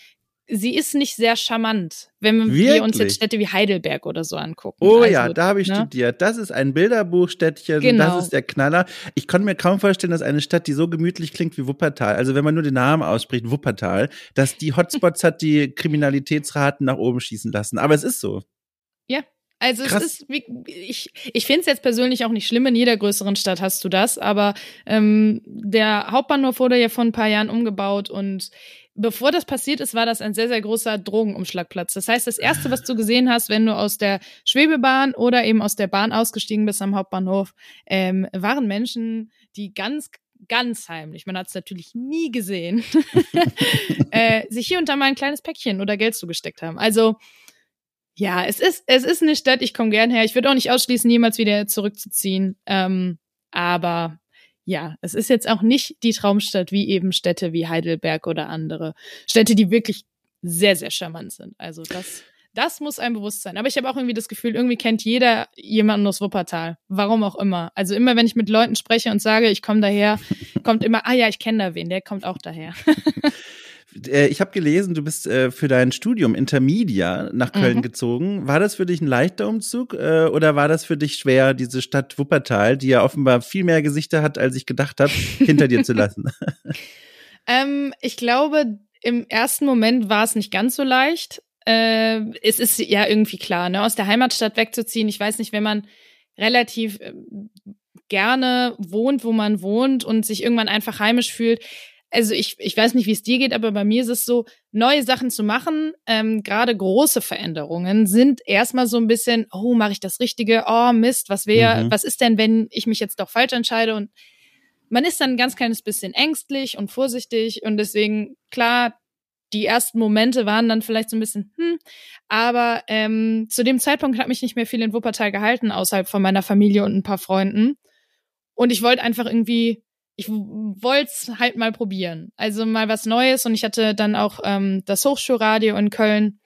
sie ist nicht sehr charmant, wenn Wirklich? wir uns jetzt Städte wie Heidelberg oder so angucken. Oh also, ja, da habe ich ne? studiert. Das ist ein Bilderbuchstädtchen, Genau. das ist der Knaller. Ich konnte mir kaum vorstellen, dass eine Stadt, die so gemütlich klingt wie Wuppertal, also wenn man nur den Namen ausspricht, Wuppertal, dass die Hotspots hat, die Kriminalitätsraten nach oben schießen lassen. Aber es ist so. Also Krass. es ist, ich, ich finde es jetzt persönlich auch nicht schlimm, in jeder größeren Stadt hast du das, aber ähm, der Hauptbahnhof wurde ja vor ein paar Jahren umgebaut und bevor das passiert ist, war das ein sehr, sehr großer Drogenumschlagplatz. Das heißt, das Erste, was du gesehen hast, wenn du aus der Schwebebahn oder eben aus der Bahn ausgestiegen bist am Hauptbahnhof, ähm, waren Menschen, die ganz ganz heimlich, man hat es natürlich nie gesehen, äh, sich hier und da mal ein kleines Päckchen oder Geld zugesteckt haben. Also ja, es ist, es ist eine Stadt, ich komme gern her. Ich würde auch nicht ausschließen, jemals wieder zurückzuziehen. Ähm, aber ja, es ist jetzt auch nicht die Traumstadt wie eben Städte wie Heidelberg oder andere. Städte, die wirklich sehr, sehr charmant sind. Also das, das muss einem bewusst sein. Aber ich habe auch irgendwie das Gefühl, irgendwie kennt jeder jemanden aus Wuppertal. Warum auch immer. Also immer, wenn ich mit Leuten spreche und sage, ich komme daher, kommt immer, ah ja, ich kenne da wen, der kommt auch daher. Äh, Ich habe gelesen, du bist äh, für dein Studium Intermedia nach Köln Mhm. gezogen. War das für dich ein leichter Umzug äh, oder war das für dich schwer, diese Stadt Wuppertal, die ja offenbar viel mehr Gesichter hat, als ich gedacht habe, hinter dir zu lassen? Ähm, ich glaube, im ersten Moment war es nicht ganz so leicht. Äh, es ist ja irgendwie klar, ne, aus der Heimatstadt wegzuziehen. Ich weiß nicht, wenn man relativ ähm, gerne wohnt, wo man wohnt und sich irgendwann einfach heimisch fühlt. Also ich, ich weiß nicht, wie es dir geht, aber bei mir ist es so, neue Sachen zu machen, ähm, gerade große Veränderungen sind erstmal so ein bisschen, oh, mache ich das Richtige? Oh, Mist, was wäre, Mhm. was ist denn, wenn ich mich jetzt doch falsch entscheide? Und man ist dann ein ganz kleines bisschen ängstlich und vorsichtig und deswegen, klar, die ersten Momente waren dann vielleicht so ein bisschen, hm, aber ähm, zu dem Zeitpunkt hat mich nicht mehr viel in Wuppertal gehalten, außerhalb von meiner Familie und ein paar Freunden. Und ich wollte einfach irgendwie, ich wollte es halt mal probieren. Also mal was Neues und ich hatte dann auch ähm, das Hochschulradio in Köln,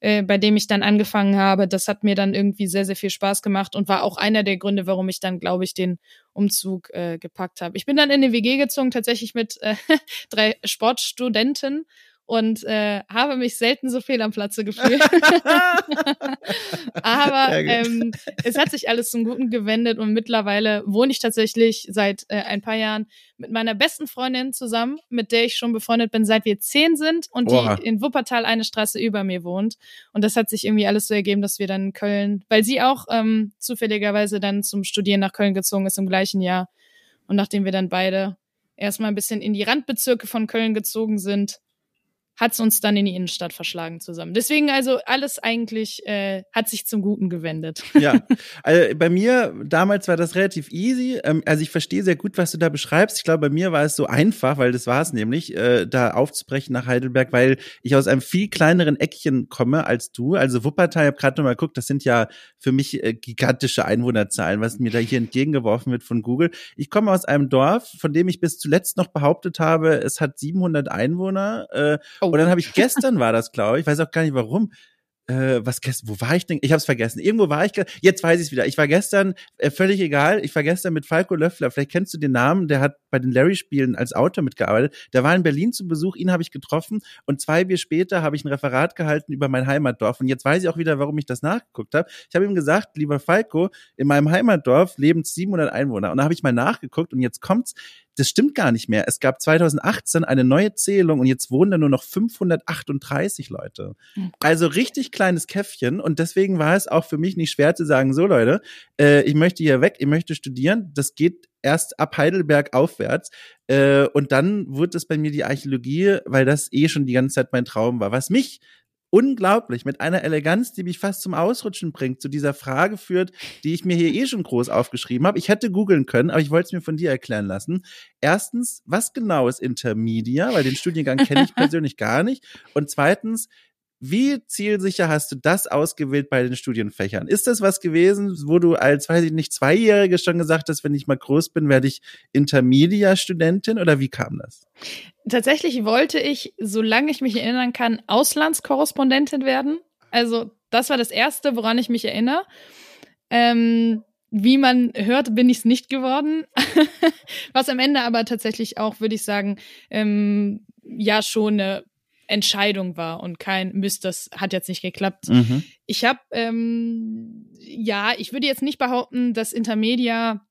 äh, bei dem ich dann angefangen habe. Das hat mir dann irgendwie sehr, sehr viel Spaß gemacht und war auch einer der Gründe, warum ich dann, glaube ich, den Umzug äh, gepackt habe. Ich bin dann in eine WG gezogen, tatsächlich mit äh, drei Sportstudenten und äh, habe mich selten so fehl am Platze gefühlt. Aber ähm, es hat sich alles zum Guten gewendet und mittlerweile wohne ich tatsächlich seit äh, ein paar Jahren mit meiner besten Freundin zusammen, mit der ich schon befreundet bin, seit wir zehn sind und Oha. die in Wuppertal eine Straße über mir wohnt. Und das hat sich irgendwie alles so ergeben, dass wir dann in Köln, weil sie auch ähm, zufälligerweise dann zum Studieren nach Köln gezogen ist im gleichen Jahr. Und nachdem wir dann beide erstmal ein bisschen in die Randbezirke von Köln gezogen sind, hat's uns dann in die Innenstadt verschlagen zusammen. Deswegen also alles eigentlich äh, hat sich zum Guten gewendet. ja, also bei mir damals war das relativ easy. Ähm, also ich verstehe sehr gut, was du da beschreibst. Ich glaube, bei mir war es so einfach, weil das war es nämlich, äh, da aufzubrechen nach Heidelberg, weil ich aus einem viel kleineren Eckchen komme als du. Also Wuppertal, ich habe gerade noch mal geguckt, das sind ja für mich äh, gigantische Einwohnerzahlen, was mir da hier entgegengeworfen wird von Google. Ich komme aus einem Dorf, von dem ich bis zuletzt noch behauptet habe, es hat 700 Einwohner. Äh. Und dann habe ich gestern war das, glaube ich, weiß auch gar nicht warum. Äh, was gestern, wo war ich denn? Ich habe es vergessen. Irgendwo war ich, jetzt weiß ich es wieder. Ich war gestern, äh, völlig egal, ich war gestern mit Falco Löffler, vielleicht kennst du den Namen, der hat bei den Larry-Spielen als Autor mitgearbeitet. Der war in Berlin zu Besuch, ihn habe ich getroffen und zwei Bier später habe ich ein Referat gehalten über mein Heimatdorf. Und jetzt weiß ich auch wieder, warum ich das nachgeguckt habe. Ich habe ihm gesagt, lieber Falco, in meinem Heimatdorf leben 700 Einwohner. Und da habe ich mal nachgeguckt und jetzt kommt's, das stimmt gar nicht mehr. Es gab 2018 eine neue Zählung und jetzt wohnen da nur noch 538 Leute. Also richtig kleines Käffchen und deswegen war es auch für mich nicht schwer zu sagen, so Leute, äh, ich möchte hier weg, ich möchte studieren. Das geht erst ab Heidelberg aufwärts. Äh, und dann wurde es bei mir die Archäologie, weil das eh schon die ganze Zeit mein Traum war. Was mich unglaublich mit einer Eleganz, die mich fast zum Ausrutschen bringt, zu dieser Frage führt, die ich mir hier eh schon groß aufgeschrieben habe. Ich hätte googeln können, aber ich wollte es mir von dir erklären lassen. Erstens, was genau ist Intermedia? Weil den Studiengang kenne ich persönlich gar nicht. Und zweitens, wie zielsicher hast du das ausgewählt bei den Studienfächern? Ist das was gewesen, wo du als, weiß ich nicht, Zweijährige schon gesagt hast, wenn ich mal groß bin, werde ich Intermedia-Studentin oder wie kam das? Tatsächlich wollte ich, solange ich mich erinnern kann, Auslandskorrespondentin werden. Also das war das Erste, woran ich mich erinnere. Ähm, wie man hört, bin ich es nicht geworden. Was am Ende aber tatsächlich auch, würde ich sagen, ähm, ja schon eine Entscheidung war und kein Mist, das hat jetzt nicht geklappt. Mhm. Ich habe, ähm, ja, ich würde jetzt nicht behaupten, dass Intermedia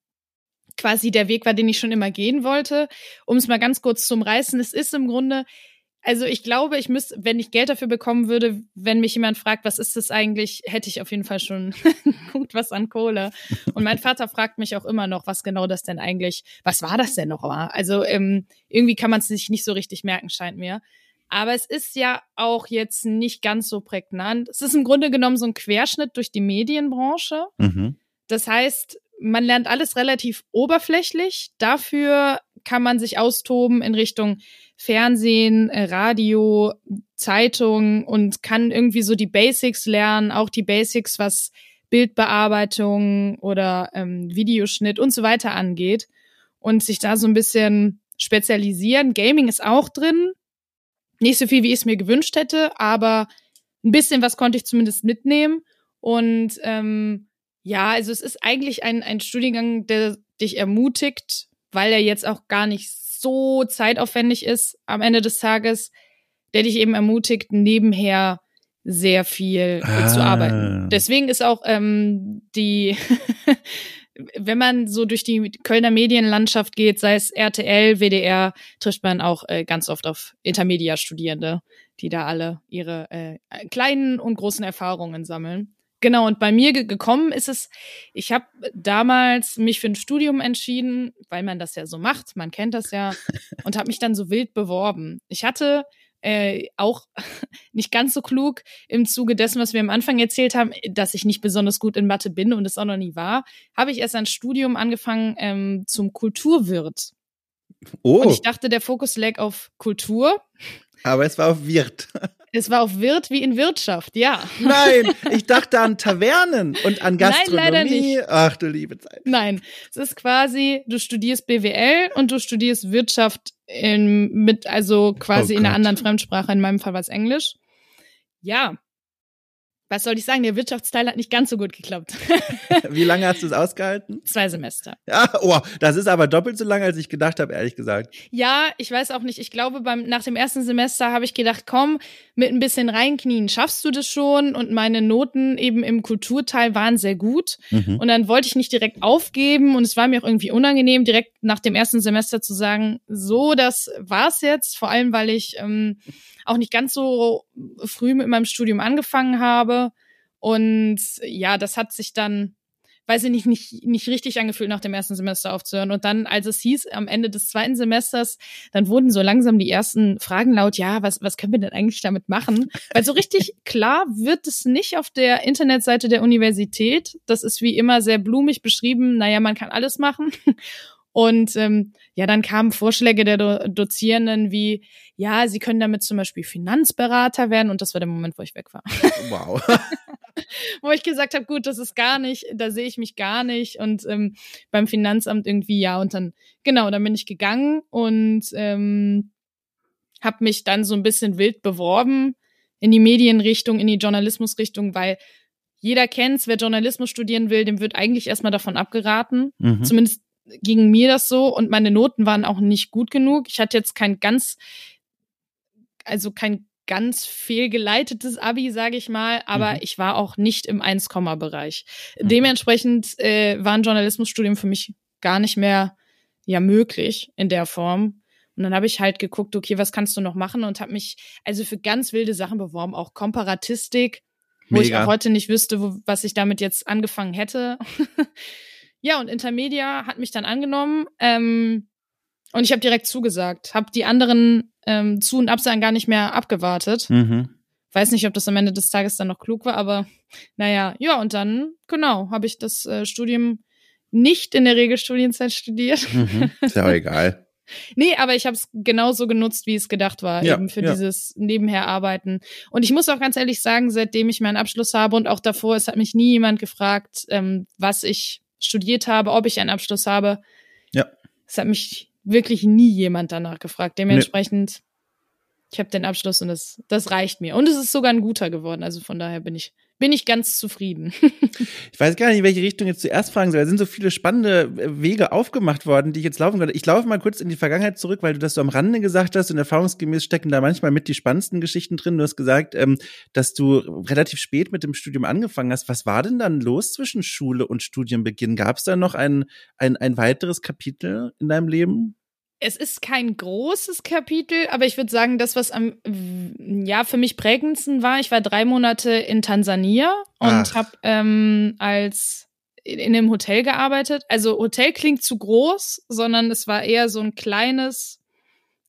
quasi der Weg war, den ich schon immer gehen wollte. Um es mal ganz kurz zum Reißen, es ist im Grunde, also ich glaube, ich müsste, wenn ich Geld dafür bekommen würde, wenn mich jemand fragt, was ist das eigentlich, hätte ich auf jeden Fall schon gut was an Kohle. Und mein Vater fragt mich auch immer noch, was genau das denn eigentlich, was war das denn noch war? Also ähm, irgendwie kann man es sich nicht so richtig merken, scheint mir. Aber es ist ja auch jetzt nicht ganz so prägnant. Es ist im Grunde genommen so ein Querschnitt durch die Medienbranche. Mhm. Das heißt, man lernt alles relativ oberflächlich. Dafür kann man sich austoben in Richtung Fernsehen, äh, Radio, Zeitung und kann irgendwie so die Basics lernen, auch die Basics, was Bildbearbeitung oder ähm, Videoschnitt und so weiter angeht und sich da so ein bisschen spezialisieren. Gaming ist auch drin, nicht so viel, wie ich es mir gewünscht hätte, aber ein bisschen was konnte ich zumindest mitnehmen. Und ähm, ja, also es ist eigentlich ein, ein Studiengang, der dich ermutigt, weil er jetzt auch gar nicht so zeitaufwendig ist am Ende des Tages, der dich eben ermutigt, nebenher sehr viel ah. zu arbeiten. Deswegen ist auch ähm, die wenn man so durch die Kölner Medienlandschaft geht, sei es RTL, WDR, trifft man auch äh, ganz oft auf Intermedia-Studierende, die da alle ihre äh, kleinen und großen Erfahrungen sammeln. Genau, und bei mir ge gekommen ist es, ich habe damals mich für ein Studium entschieden, weil man das ja so macht, man kennt das ja, und habe mich dann so wild beworben. Ich hatte äh, auch nicht ganz so klug im Zuge dessen, was wir am Anfang erzählt haben, dass ich nicht besonders gut in Mathe bin und es auch noch nie war, habe ich erst ein Studium angefangen ähm, zum Kulturwirt. Oh. Und ich dachte, der Fokus lag auf Kultur. Aber es war auf Wirt. Es war auf Wirt wie in Wirtschaft, ja. Nein, ich dachte an Tavernen und an Gastronomie. Nein, leider nicht. Ach du liebe Zeit. Nein, es ist quasi, du studierst BWL und du studierst Wirtschaft in, mit, also quasi oh in einer anderen Fremdsprache. In meinem Fall war es Englisch. Ja, was soll ich sagen, der Wirtschaftsteil hat nicht ganz so gut geklappt. Wie lange hast du es ausgehalten? Zwei Semester. Ja, oh, das ist aber doppelt so lange, als ich gedacht habe, ehrlich gesagt. Ja, ich weiß auch nicht. Ich glaube, beim, nach dem ersten Semester habe ich gedacht, komm, mit ein bisschen reinknien schaffst du das schon. Und meine Noten eben im Kulturteil waren sehr gut. Mhm. Und dann wollte ich nicht direkt aufgeben. Und es war mir auch irgendwie unangenehm, direkt nach dem ersten Semester zu sagen, so, das war's jetzt. Vor allem, weil ich ähm, auch nicht ganz so früh mit meinem Studium angefangen habe. Und ja, das hat sich dann, weiß ich nicht, nicht, nicht richtig angefühlt, nach dem ersten Semester aufzuhören. Und dann, als es hieß, am Ende des zweiten Semesters, dann wurden so langsam die ersten Fragen laut, ja, was, was können wir denn eigentlich damit machen? Weil so richtig klar wird es nicht auf der Internetseite der Universität. Das ist wie immer sehr blumig beschrieben. Naja, man kann alles machen. Und ähm, ja, dann kamen Vorschläge der Do Dozierenden wie, ja, sie können damit zum Beispiel Finanzberater werden. Und das war der Moment, wo ich weg war. Wow. wo ich gesagt habe, gut, das ist gar nicht, da sehe ich mich gar nicht. Und ähm, beim Finanzamt irgendwie ja. Und dann, genau, dann bin ich gegangen und ähm, habe mich dann so ein bisschen wild beworben in die Medienrichtung, in die Journalismusrichtung, weil jeder kennt's, wer Journalismus studieren will, dem wird eigentlich erstmal davon abgeraten. Mhm. Zumindest ging mir das so und meine Noten waren auch nicht gut genug. Ich hatte jetzt kein ganz, also kein ganz fehlgeleitetes Abi, sage ich mal, aber mhm. ich war auch nicht im 1-Bereich. Mhm. Dementsprechend äh, war ein Journalismusstudium für mich gar nicht mehr ja möglich in der Form. Und dann habe ich halt geguckt, okay, was kannst du noch machen und habe mich also für ganz wilde Sachen beworben, auch Komparatistik, Mega. wo ich auch heute nicht wüsste, wo, was ich damit jetzt angefangen hätte. Ja, und Intermedia hat mich dann angenommen ähm, und ich habe direkt zugesagt. Habe die anderen ähm, Zu- und Absagen gar nicht mehr abgewartet. Mhm. Weiß nicht, ob das am Ende des Tages dann noch klug war, aber naja, ja, und dann, genau, habe ich das äh, Studium nicht in der Regelstudienzeit studiert. Mhm. Ist ja auch egal. Nee, aber ich habe es genauso genutzt, wie es gedacht war, ja, eben für ja. dieses Nebenherarbeiten. Und ich muss auch ganz ehrlich sagen, seitdem ich meinen Abschluss habe und auch davor, es hat mich nie jemand gefragt, ähm, was ich studiert habe, ob ich einen Abschluss habe. Ja. Es hat mich wirklich nie jemand danach gefragt. Dementsprechend, ich habe den Abschluss und das, das reicht mir. Und es ist sogar ein guter geworden. Also von daher bin ich, bin ich ganz zufrieden. ich weiß gar nicht, in welche Richtung jetzt zuerst fragen soll. Da sind so viele spannende äh, Wege aufgemacht worden, die ich jetzt laufen könnte. Ich laufe mal kurz in die Vergangenheit zurück, weil du das so am Rande gesagt hast und erfahrungsgemäß stecken da manchmal mit die spannendsten Geschichten drin. Du hast gesagt, ähm, dass du relativ spät mit dem Studium angefangen hast. Was war denn dann los zwischen Schule und Studienbeginn? Gab es da noch ein, ein, ein weiteres Kapitel in deinem Leben? Es ist kein großes Kapitel, aber ich würde sagen, das, was am ja für mich prägendsten war, ich war drei Monate in Tansania und habe ähm, als in, in einem Hotel gearbeitet. Also Hotel klingt zu groß, sondern es war eher so ein kleines,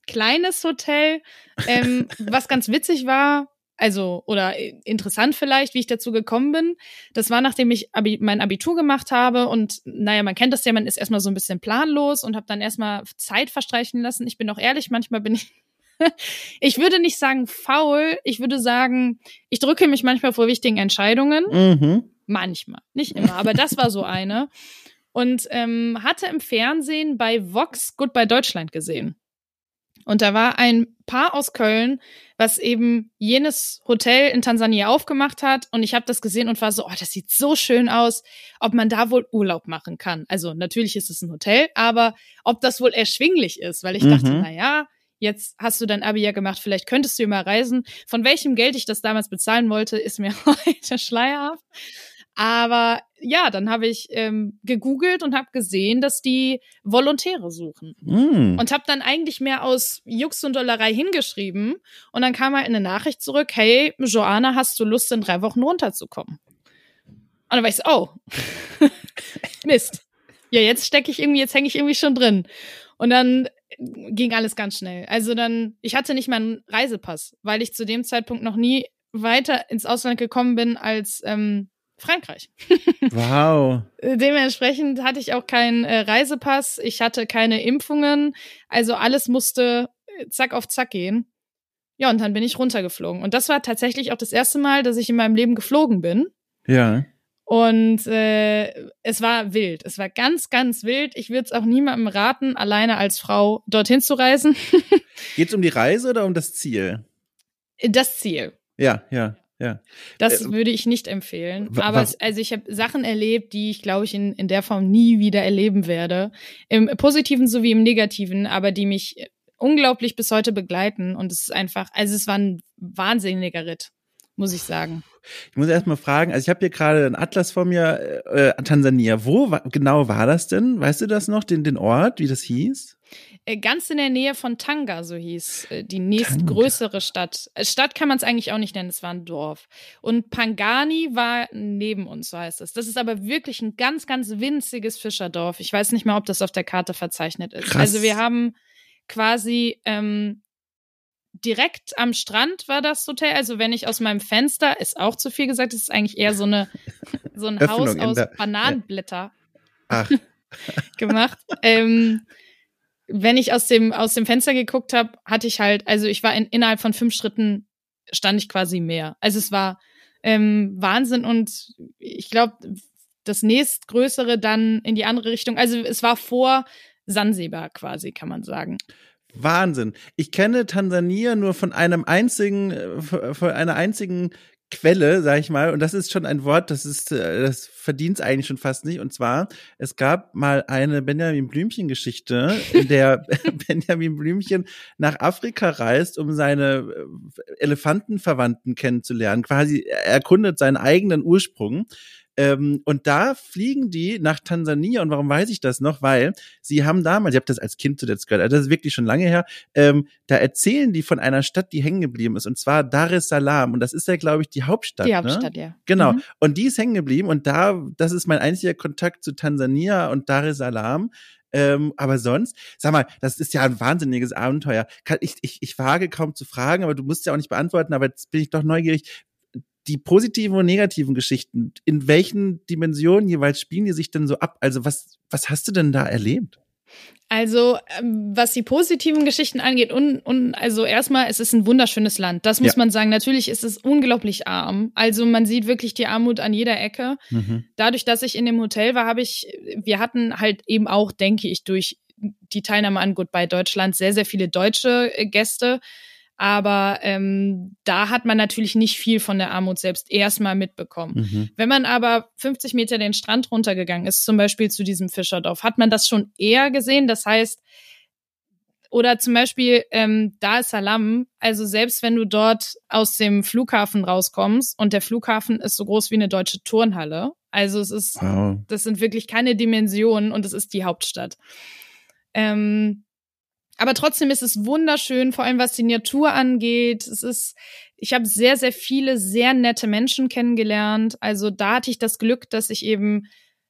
kleines Hotel. Ähm, was ganz witzig war, also oder interessant vielleicht, wie ich dazu gekommen bin. Das war, nachdem ich Abi mein Abitur gemacht habe und naja, man kennt das ja, man ist erstmal so ein bisschen planlos und habe dann erstmal Zeit verstreichen lassen. Ich bin auch ehrlich, manchmal bin ich ich würde nicht sagen faul, ich würde sagen, ich drücke mich manchmal vor wichtigen Entscheidungen. Mhm. Manchmal, nicht immer, aber das war so eine. Und ähm, hatte im Fernsehen bei Vox Goodbye Deutschland gesehen. Und da war ein Paar aus Köln, was eben jenes Hotel in Tansania aufgemacht hat. Und ich habe das gesehen und war so, oh, das sieht so schön aus, ob man da wohl Urlaub machen kann. Also natürlich ist es ein Hotel, aber ob das wohl erschwinglich ist, weil ich mhm. dachte, na ja, jetzt hast du dein Abi ja gemacht, vielleicht könntest du ja mal reisen. Von welchem Geld ich das damals bezahlen wollte, ist mir heute schleierhaft. Aber ja, dann habe ich ähm, gegoogelt und habe gesehen, dass die Volontäre suchen. Mm. Und habe dann eigentlich mehr aus Jux und Dollerei hingeschrieben. Und dann kam halt eine Nachricht zurück, hey, Joanna, hast du Lust, in drei Wochen runterzukommen? Und dann war ich so, oh, Mist. Ja, jetzt stecke ich irgendwie, jetzt hänge ich irgendwie schon drin. Und dann ging alles ganz schnell. Also dann, ich hatte nicht mal einen Reisepass, weil ich zu dem Zeitpunkt noch nie weiter ins Ausland gekommen bin als ähm, Frankreich. Wow. Dementsprechend hatte ich auch keinen äh, Reisepass, ich hatte keine Impfungen, also alles musste äh, zack auf zack gehen. Ja, und dann bin ich runtergeflogen. Und das war tatsächlich auch das erste Mal, dass ich in meinem Leben geflogen bin. Ja. Und äh, es war wild. Es war ganz, ganz wild. Ich würde es auch niemandem raten, alleine als Frau dorthin zu reisen. Geht es um die Reise oder um das Ziel? Das Ziel. Ja, ja. Ja. Das äh, würde ich nicht empfehlen. Aber es, also ich habe Sachen erlebt, die ich, glaube ich, in, in der Form nie wieder erleben werde. Im Positiven sowie im Negativen, aber die mich unglaublich bis heute begleiten. Und es ist einfach, also es war ein wahnsinniger Ritt, muss ich sagen. Ich muss erst mal fragen, also ich habe hier gerade einen Atlas vor mir, äh, Tansania. Wo genau war das denn? Weißt du das noch, den, den Ort, wie das hieß? Äh, ganz in der Nähe von Tanga, so hieß äh, die nächstgrößere Stadt. Äh, Stadt kann man es eigentlich auch nicht nennen, es war ein Dorf. Und Pangani war neben uns, so heißt es. Das ist aber wirklich ein ganz, ganz winziges Fischerdorf. Ich weiß nicht mehr, ob das auf der Karte verzeichnet ist. Krass. Also wir haben quasi ähm, direkt am Strand war das Hotel. Also wenn ich aus meinem Fenster, ist auch zu viel gesagt, es ist eigentlich eher so eine so ein Haus aus Bananenblätter Ach. gemacht. ähm, wenn ich aus dem, aus dem Fenster geguckt habe, hatte ich halt, also ich war in, innerhalb von fünf Schritten stand ich quasi mehr. Also es war ähm, Wahnsinn und ich glaube, das nächstgrößere dann in die andere Richtung. Also es war vor Sansibar quasi, kann man sagen. Wahnsinn. Ich kenne Tansania nur von einem einzigen, äh, von einer einzigen Quelle, sag ich mal, und das ist schon ein Wort, das ist, äh, das verdient es eigentlich schon fast nicht. Und zwar, es gab mal eine Benjamin Blümchen-Geschichte, in der Benjamin Blümchen nach Afrika reist, um seine äh, Elefantenverwandten kennenzulernen. Quasi, er erkundet seinen eigenen Ursprung. Ähm, und da fliegen die nach Tansania. Und warum weiß ich das noch? Weil sie haben damals, ich habe das als Kind zuletzt gehört, also das ist wirklich schon lange her, ähm, da erzählen die von einer Stadt, die hängen geblieben ist. Und zwar Dar es Salaam. Und das ist ja, glaube ich, die Hauptstadt. Die ne? Hauptstadt, ja. Genau. Mhm. Und die ist hängen geblieben. Und da, das ist mein einziger Kontakt zu Tansania und Dar es Salaam. Ähm, aber sonst, sag mal, das ist ja ein wahnsinniges Abenteuer. Ich, ich, ich wage kaum zu fragen, aber du musst ja auch nicht beantworten, aber jetzt bin ich doch neugierig die positiven und negativen Geschichten, in welchen Dimensionen jeweils spielen die sich denn so ab? Also was, was hast du denn da erlebt? Also, ähm, was die positiven Geschichten angeht, und, und also erstmal, es ist ein wunderschönes Land. Das muss ja. man sagen. Natürlich ist es unglaublich arm. Also man sieht wirklich die Armut an jeder Ecke. Mhm. Dadurch, dass ich in dem Hotel war, habe ich, wir hatten halt eben auch, denke ich, durch die Teilnahme an Goodbye Deutschland sehr, sehr viele deutsche äh, Gäste. Aber ähm, da hat man natürlich nicht viel von der Armut selbst erstmal mitbekommen. Mhm. Wenn man aber 50 Meter den Strand runtergegangen ist, zum Beispiel zu diesem Fischerdorf, hat man das schon eher gesehen. Das heißt, oder zum Beispiel ähm, Dar es Salaam, also selbst wenn du dort aus dem Flughafen rauskommst und der Flughafen ist so groß wie eine deutsche Turnhalle, also es ist, wow. das sind wirklich keine Dimensionen und es ist die Hauptstadt. Ähm, aber trotzdem ist es wunderschön, vor allem was die Natur angeht. Es ist, ich habe sehr, sehr viele sehr nette Menschen kennengelernt. Also da hatte ich das Glück, dass ich eben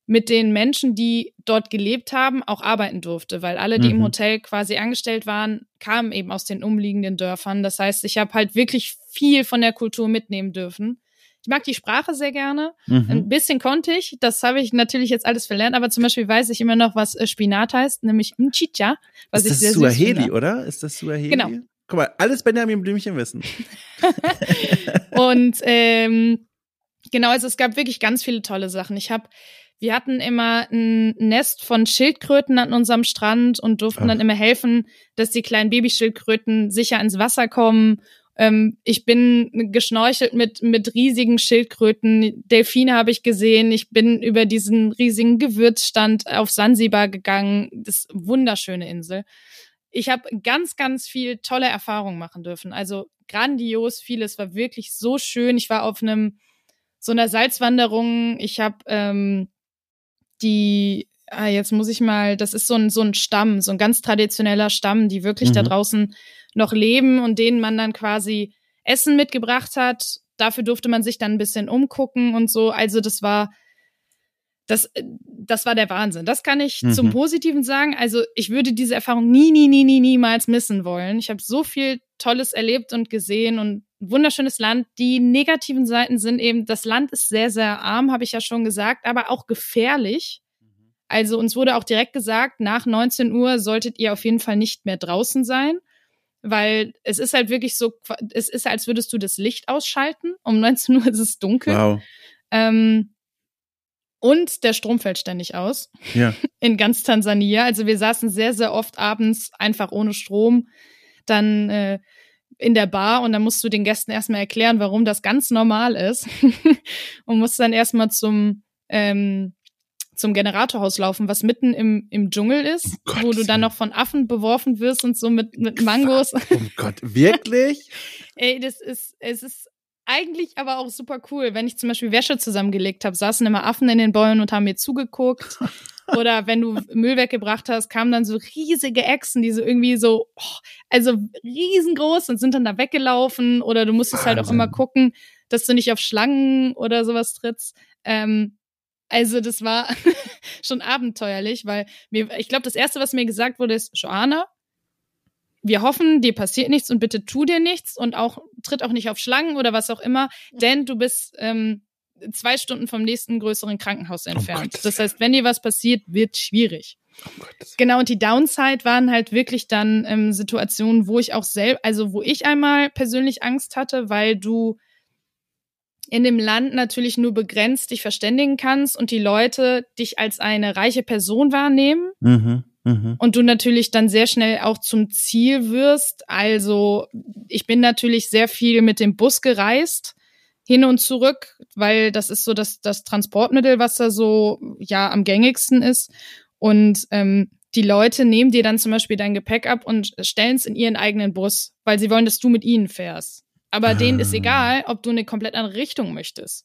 mit den Menschen, die dort gelebt haben, auch arbeiten durfte, weil alle, die mhm. im Hotel quasi angestellt waren, kamen eben aus den umliegenden Dörfern. Das heißt, ich habe halt wirklich viel von der Kultur mitnehmen dürfen. Ich mag die Sprache sehr gerne. Mhm. Ein bisschen konnte ich. Das habe ich natürlich jetzt alles verlernt. Aber zum Beispiel weiß ich immer noch, was äh, Spinat heißt, nämlich Mchicha. Was ist das ich sehr Suaheli, oder? Ist das Suaheli? Genau. Guck mal, alles Benjamin Blümchen wissen. und ähm, genau, also es gab wirklich ganz viele tolle Sachen. Ich habe wir hatten immer ein Nest von Schildkröten an unserem Strand und durften Ach. dann immer helfen, dass die kleinen Babyschildkröten sicher ins Wasser kommen ähm, ich bin geschnorchelt mit, mit riesigen Schildkröten. Delfine habe ich gesehen. Ich bin über diesen riesigen Gewürzstand auf Sansibar gegangen. Das wunderschöne Insel. Ich habe ganz, ganz viel tolle Erfahrungen machen dürfen. Also grandios vieles war wirklich so schön. Ich war auf einem so einer Salzwanderung. Ich habe ähm, die ah, jetzt muss ich mal, das ist so ein, so ein Stamm, so ein ganz traditioneller Stamm, die wirklich mhm. da draußen noch leben und denen man dann quasi Essen mitgebracht hat. Dafür durfte man sich dann ein bisschen umgucken und so. Also das war, das, das war der Wahnsinn. Das kann ich mhm. zum Positiven sagen. Also ich würde diese Erfahrung nie, nie, nie, nie, niemals missen wollen. Ich habe so viel Tolles erlebt und gesehen und wunderschönes Land. Die negativen Seiten sind eben, das Land ist sehr, sehr arm, habe ich ja schon gesagt, aber auch gefährlich. Mhm. Also uns wurde auch direkt gesagt, nach 19 Uhr solltet ihr auf jeden Fall nicht mehr draußen sein weil es ist halt wirklich so, es ist, als würdest du das Licht ausschalten. Um 19 Uhr ist es dunkel. Wow. Ähm, und der Strom fällt ständig aus. Ja. In ganz Tansania. Also wir saßen sehr, sehr oft abends einfach ohne Strom. Dann äh, in der Bar und dann musst du den Gästen erstmal erklären, warum das ganz normal ist. und musst dann erstmal zum ähm, zum Generatorhaus laufen, was mitten im, im Dschungel ist, oh wo du dann noch von Affen beworfen wirst und so mit, mit Mangos. Oh Gott, wirklich? Ey, das ist, es ist eigentlich aber auch super cool. Wenn ich zum Beispiel Wäsche zusammengelegt habe, saßen immer Affen in den Bäumen und haben mir zugeguckt. Oder wenn du Müll weggebracht hast, kamen dann so riesige Echsen, die so irgendwie so, oh, also riesengroß und sind dann da weggelaufen. Oder du musstest Wahnsinn. halt auch immer gucken, dass du nicht auf Schlangen oder sowas trittst. Ähm, also das war schon abenteuerlich, weil mir, ich glaube, das erste, was mir gesagt wurde, ist, Joanna, wir hoffen, dir passiert nichts und bitte tu dir nichts und auch tritt auch nicht auf Schlangen oder was auch immer, denn du bist ähm, zwei Stunden vom nächsten größeren Krankenhaus entfernt. Oh das heißt, wenn dir was passiert, wird schwierig. Oh genau, und die Downside waren halt wirklich dann ähm, Situationen, wo ich auch selbst, also wo ich einmal persönlich Angst hatte, weil du in dem Land natürlich nur begrenzt dich verständigen kannst und die Leute dich als eine reiche Person wahrnehmen. Mhm, mh. Und du natürlich dann sehr schnell auch zum Ziel wirst. Also ich bin natürlich sehr viel mit dem Bus gereist, hin und zurück, weil das ist so das, das Transportmittel, was da so ja am gängigsten ist. Und ähm, die Leute nehmen dir dann zum Beispiel dein Gepäck ab und stellen es in ihren eigenen Bus, weil sie wollen, dass du mit ihnen fährst. Aber ah. denen ist ah. egal, ob du eine komplett andere Richtung möchtest.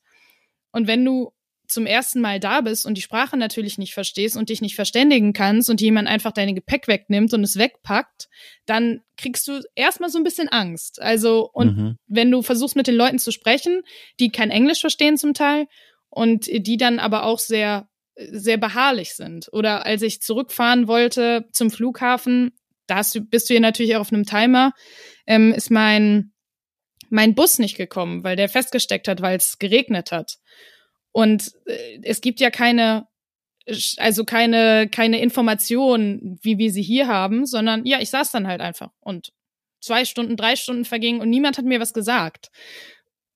Und wenn du zum ersten Mal da bist und die Sprache natürlich nicht verstehst und dich nicht verständigen kannst und jemand einfach dein Gepäck wegnimmt und es wegpackt, dann kriegst du erstmal so ein bisschen Angst. Also, und mhm. wenn du versuchst mit den Leuten zu sprechen, die kein Englisch verstehen zum Teil und die dann aber auch sehr, sehr beharrlich sind. Oder als ich zurückfahren wollte zum Flughafen, da du, bist du hier natürlich auch auf einem Timer, ähm, ist mein mein Bus nicht gekommen, weil der festgesteckt hat, weil es geregnet hat. Und äh, es gibt ja keine, also keine, keine Informationen, wie wir sie hier haben, sondern ja, ich saß dann halt einfach und zwei Stunden, drei Stunden vergingen und niemand hat mir was gesagt.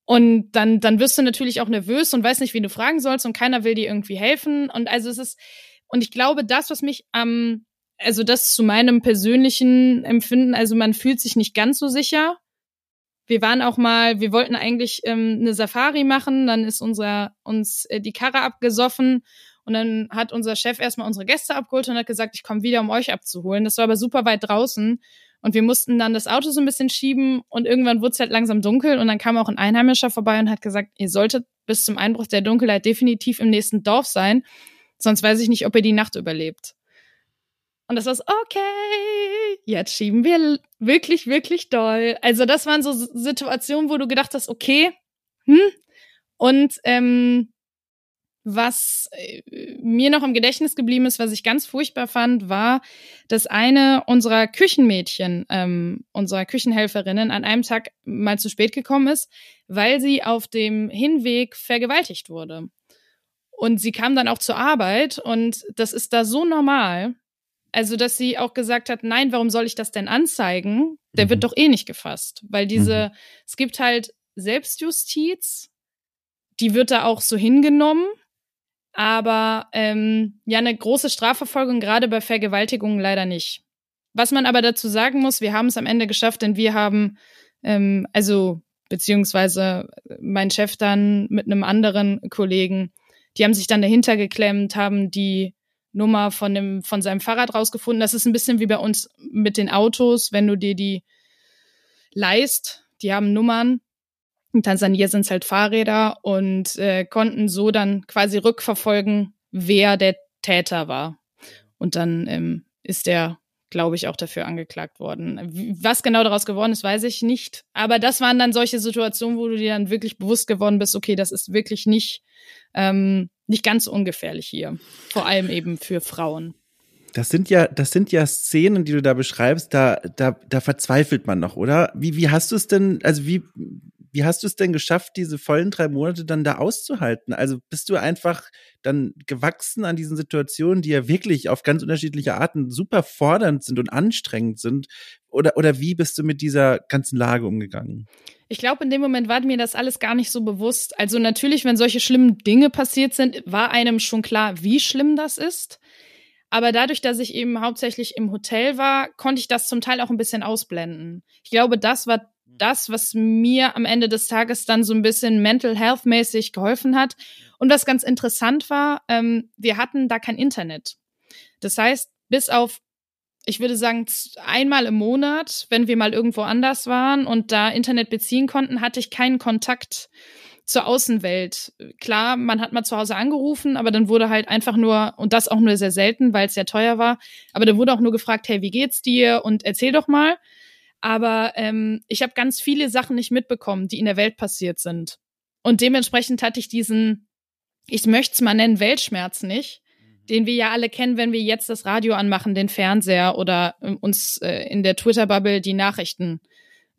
Und dann, dann wirst du natürlich auch nervös und weißt nicht, wie du fragen sollst und keiner will dir irgendwie helfen. Und also es ist, und ich glaube, das, was mich am, also das zu meinem persönlichen Empfinden, also man fühlt sich nicht ganz so sicher, wir waren auch mal, wir wollten eigentlich ähm, eine Safari machen, dann ist unser uns äh, die Karre abgesoffen und dann hat unser Chef erstmal unsere Gäste abgeholt und hat gesagt, ich komme wieder, um euch abzuholen. Das war aber super weit draußen und wir mussten dann das Auto so ein bisschen schieben und irgendwann wurde es halt langsam dunkel und dann kam auch ein Einheimischer vorbei und hat gesagt, ihr solltet bis zum Einbruch der Dunkelheit definitiv im nächsten Dorf sein, sonst weiß ich nicht, ob ihr die Nacht überlebt. Und das war so, okay, jetzt schieben wir wirklich, wirklich doll. Also das waren so Situationen, wo du gedacht hast, okay, hm? Und ähm, was äh, mir noch im Gedächtnis geblieben ist, was ich ganz furchtbar fand, war, dass eine unserer Küchenmädchen, ähm, unserer Küchenhelferinnen, an einem Tag mal zu spät gekommen ist, weil sie auf dem Hinweg vergewaltigt wurde. Und sie kam dann auch zur Arbeit und das ist da so normal. Also, dass sie auch gesagt hat, nein, warum soll ich das denn anzeigen? Der mhm. wird doch eh nicht gefasst. Weil diese, mhm. es gibt halt Selbstjustiz, die wird da auch so hingenommen. Aber ähm, ja, eine große Strafverfolgung, gerade bei Vergewaltigungen leider nicht. Was man aber dazu sagen muss, wir haben es am Ende geschafft, denn wir haben, ähm, also beziehungsweise mein Chef dann mit einem anderen Kollegen, die haben sich dann dahinter geklemmt, haben die Nummer von dem von seinem Fahrrad rausgefunden. Das ist ein bisschen wie bei uns mit den Autos, wenn du dir die leist, die haben Nummern. In Tansania sind es halt Fahrräder und äh, konnten so dann quasi rückverfolgen, wer der Täter war. Und dann ähm, ist der, glaube ich, auch dafür angeklagt worden. Was genau daraus geworden ist, weiß ich nicht. Aber das waren dann solche Situationen, wo du dir dann wirklich bewusst geworden bist, okay, das ist wirklich nicht ähm, nicht ganz ungefährlich hier. Vor allem eben für Frauen. Das sind ja, das sind ja Szenen, die du da beschreibst, da, da, da verzweifelt man noch, oder? Wie, wie hast du es denn, also wie, wie hast du es denn geschafft, diese vollen drei Monate dann da auszuhalten? Also bist du einfach dann gewachsen an diesen Situationen, die ja wirklich auf ganz unterschiedliche Arten super fordernd sind und anstrengend sind? Oder, oder wie bist du mit dieser ganzen Lage umgegangen? Ich glaube, in dem Moment war mir das alles gar nicht so bewusst. Also natürlich, wenn solche schlimmen Dinge passiert sind, war einem schon klar, wie schlimm das ist. Aber dadurch, dass ich eben hauptsächlich im Hotel war, konnte ich das zum Teil auch ein bisschen ausblenden. Ich glaube, das war das, was mir am Ende des Tages dann so ein bisschen mental health mäßig geholfen hat. Und was ganz interessant war, ähm, wir hatten da kein Internet. Das heißt, bis auf ich würde sagen, einmal im Monat, wenn wir mal irgendwo anders waren und da Internet beziehen konnten, hatte ich keinen Kontakt zur Außenwelt. Klar, man hat mal zu Hause angerufen, aber dann wurde halt einfach nur, und das auch nur sehr selten, weil es sehr teuer war, aber dann wurde auch nur gefragt, hey, wie geht's dir? Und erzähl doch mal. Aber ähm, ich habe ganz viele Sachen nicht mitbekommen, die in der Welt passiert sind. Und dementsprechend hatte ich diesen, ich möchte es mal nennen, Weltschmerz nicht den wir ja alle kennen, wenn wir jetzt das Radio anmachen, den Fernseher oder äh, uns äh, in der Twitter-Bubble die Nachrichten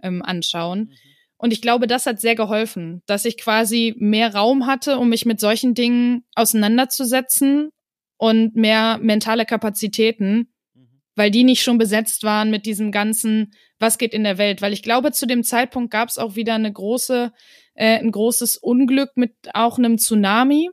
ähm, anschauen. Mhm. Und ich glaube, das hat sehr geholfen, dass ich quasi mehr Raum hatte, um mich mit solchen Dingen auseinanderzusetzen und mehr mentale Kapazitäten, mhm. weil die nicht schon besetzt waren mit diesem ganzen, was geht in der Welt. Weil ich glaube, zu dem Zeitpunkt gab es auch wieder eine große, äh, ein großes Unglück mit auch einem Tsunami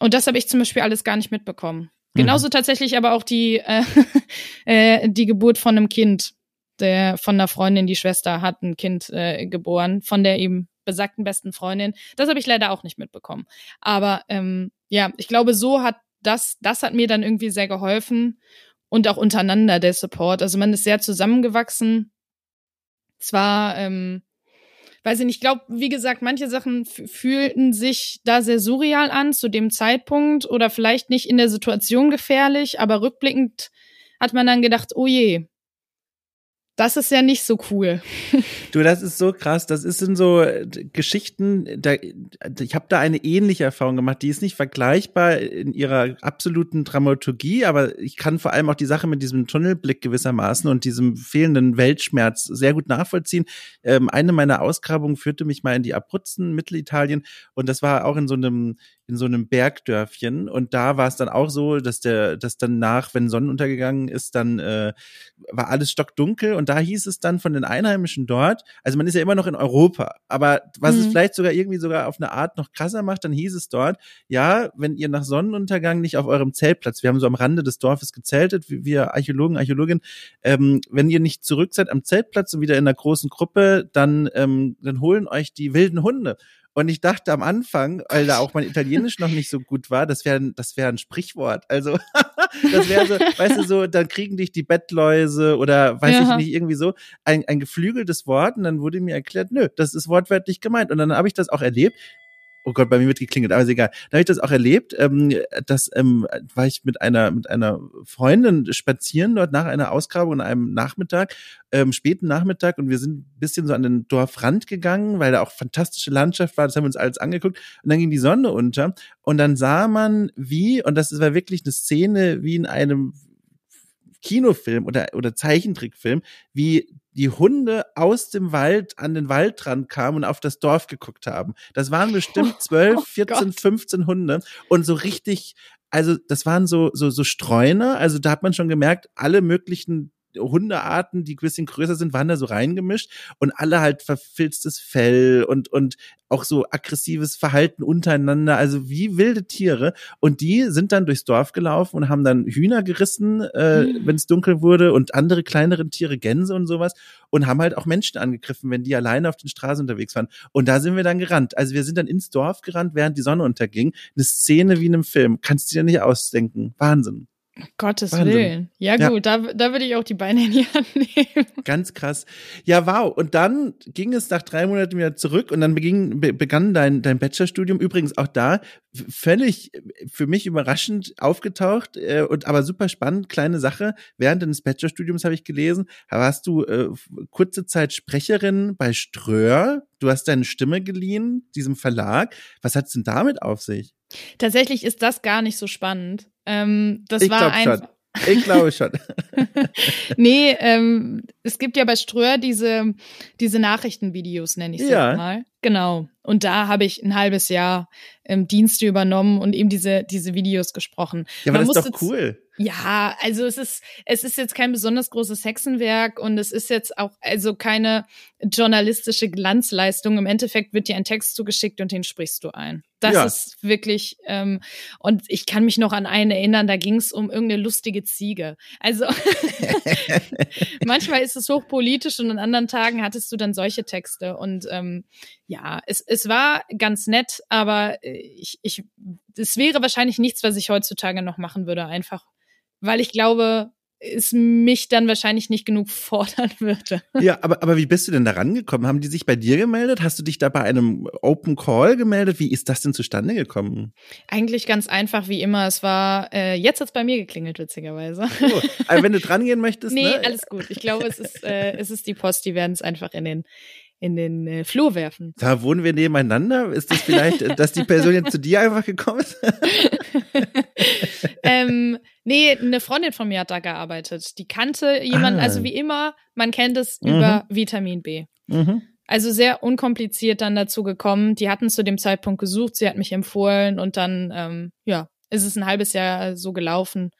und das habe ich zum Beispiel alles gar nicht mitbekommen. Mhm. Genauso tatsächlich aber auch die, äh, äh, die Geburt von einem Kind. Der von einer Freundin, die Schwester, hat ein Kind äh, geboren, von der eben besagten besten Freundin. Das habe ich leider auch nicht mitbekommen. Aber ähm, ja, ich glaube, so hat das, das hat mir dann irgendwie sehr geholfen. Und auch untereinander der Support. Also man ist sehr zusammengewachsen. Zwar ähm, weiß ich nicht, ich glaube, wie gesagt, manche Sachen fühlten sich da sehr surreal an zu dem Zeitpunkt oder vielleicht nicht in der Situation gefährlich, aber rückblickend hat man dann gedacht, oh je, das ist ja nicht so cool. Du, das ist so krass. Das ist in so äh, Geschichten, da, ich habe da eine ähnliche Erfahrung gemacht. Die ist nicht vergleichbar in ihrer absoluten Dramaturgie, aber ich kann vor allem auch die Sache mit diesem Tunnelblick gewissermaßen und diesem fehlenden Weltschmerz sehr gut nachvollziehen. Ähm, eine meiner Ausgrabungen führte mich mal in die Abruzzen, Mittelitalien, und das war auch in so einem in so einem Bergdörfchen und da war es dann auch so, dass der, dass dann nach, wenn Sonnenuntergegangen ist, dann äh, war alles stockdunkel und da hieß es dann von den Einheimischen dort, also man ist ja immer noch in Europa, aber was mhm. es vielleicht sogar irgendwie sogar auf eine Art noch krasser macht, dann hieß es dort, ja, wenn ihr nach Sonnenuntergang nicht auf eurem Zeltplatz, wir haben so am Rande des Dorfes gezeltet, wir Archäologen, Archäologinnen, ähm, wenn ihr nicht zurück seid am Zeltplatz und wieder in einer großen Gruppe, dann, ähm, dann holen euch die wilden Hunde. Und ich dachte am Anfang, weil da auch mein Italienisch noch nicht so gut war, das wäre das wäre ein Sprichwort. Also das wäre so, weißt du, so, dann kriegen dich die Bettläuse oder weiß ja. ich nicht, irgendwie so, ein, ein geflügeltes Wort. Und dann wurde mir erklärt, nö, das ist wortwörtlich gemeint. Und dann habe ich das auch erlebt oh Gott, bei mir wird geklingelt, aber ist egal. Da habe ich das auch erlebt, ähm, dass ähm, war ich mit einer mit einer Freundin spazieren dort nach einer Ausgrabung an einem Nachmittag, ähm, späten Nachmittag und wir sind ein bisschen so an den Dorfrand gegangen, weil da auch fantastische Landschaft war, das haben wir uns alles angeguckt und dann ging die Sonne unter und dann sah man wie und das war wirklich eine Szene wie in einem Kinofilm oder, oder Zeichentrickfilm, wie die Hunde aus dem Wald an den Waldrand kamen und auf das Dorf geguckt haben. Das waren bestimmt zwölf, vierzehn, fünfzehn Hunde und so richtig, also das waren so, so, so Streuner, also da hat man schon gemerkt, alle möglichen Hundearten, die ein bisschen größer sind, waren da so reingemischt und alle halt verfilztes Fell und, und auch so aggressives Verhalten untereinander, also wie wilde Tiere. Und die sind dann durchs Dorf gelaufen und haben dann Hühner gerissen, äh, mhm. wenn es dunkel wurde und andere kleinere Tiere, Gänse und sowas und haben halt auch Menschen angegriffen, wenn die alleine auf den Straßen unterwegs waren. Und da sind wir dann gerannt. Also wir sind dann ins Dorf gerannt, während die Sonne unterging. Eine Szene wie in einem Film. Kannst du dir nicht ausdenken. Wahnsinn. Gottes Wahnsinn. Willen. Ja, ja, gut, da, da würde ich auch die Beine in die Hand nehmen. Ganz krass. Ja, wow. Und dann ging es nach drei Monaten wieder zurück und dann beging, begann dein, dein Bachelorstudium. Übrigens auch da völlig für mich überraschend aufgetaucht äh, und aber super spannend. Kleine Sache. Während deines Bachelorstudiums habe ich gelesen, warst du äh, kurze Zeit Sprecherin bei Ströer. Du hast deine Stimme geliehen, diesem Verlag. Was hat es denn damit auf sich? Tatsächlich ist das gar nicht so spannend. Ähm, das ich war ein. Schon. Ich glaube schon. nee, ähm, es gibt ja bei Ströer diese, diese Nachrichtenvideos, nenne ich es ja. mal. Genau. Und da habe ich ein halbes Jahr ähm, Dienste übernommen und eben diese, diese Videos gesprochen. Ja, aber Man das ist doch cool. Ja, also es ist, es ist jetzt kein besonders großes Hexenwerk und es ist jetzt auch also keine journalistische Glanzleistung. Im Endeffekt wird dir ein Text zugeschickt und den sprichst du ein. Das ja. ist wirklich, ähm, und ich kann mich noch an einen erinnern, da ging es um irgendeine lustige Ziege. Also manchmal ist es hochpolitisch und an anderen Tagen hattest du dann solche Texte. Und ähm, ja, es, es war ganz nett, aber äh, ich, ich, es wäre wahrscheinlich nichts, was ich heutzutage noch machen würde, einfach weil ich glaube, es mich dann wahrscheinlich nicht genug fordern würde. Ja, aber, aber wie bist du denn da rangekommen? Haben die sich bei dir gemeldet? Hast du dich da bei einem Open Call gemeldet? Wie ist das denn zustande gekommen? Eigentlich ganz einfach wie immer. Es war, äh, jetzt hat's bei mir geklingelt, witzigerweise. Oh, also wenn du dran gehen möchtest. nee, ne? alles gut. Ich glaube, es ist, äh, es ist die Post, die werden es einfach in den in den äh, Flur werfen. Da wohnen wir nebeneinander. Ist das vielleicht, äh, dass die Person jetzt zu dir einfach gekommen ist? ähm, nee, eine Freundin von mir hat da gearbeitet. Die kannte jemanden, ah. also wie immer, man kennt es mhm. über Vitamin B. Mhm. Also sehr unkompliziert dann dazu gekommen. Die hatten zu dem Zeitpunkt gesucht, sie hat mich empfohlen und dann, ähm, ja, ist es ein halbes Jahr so gelaufen,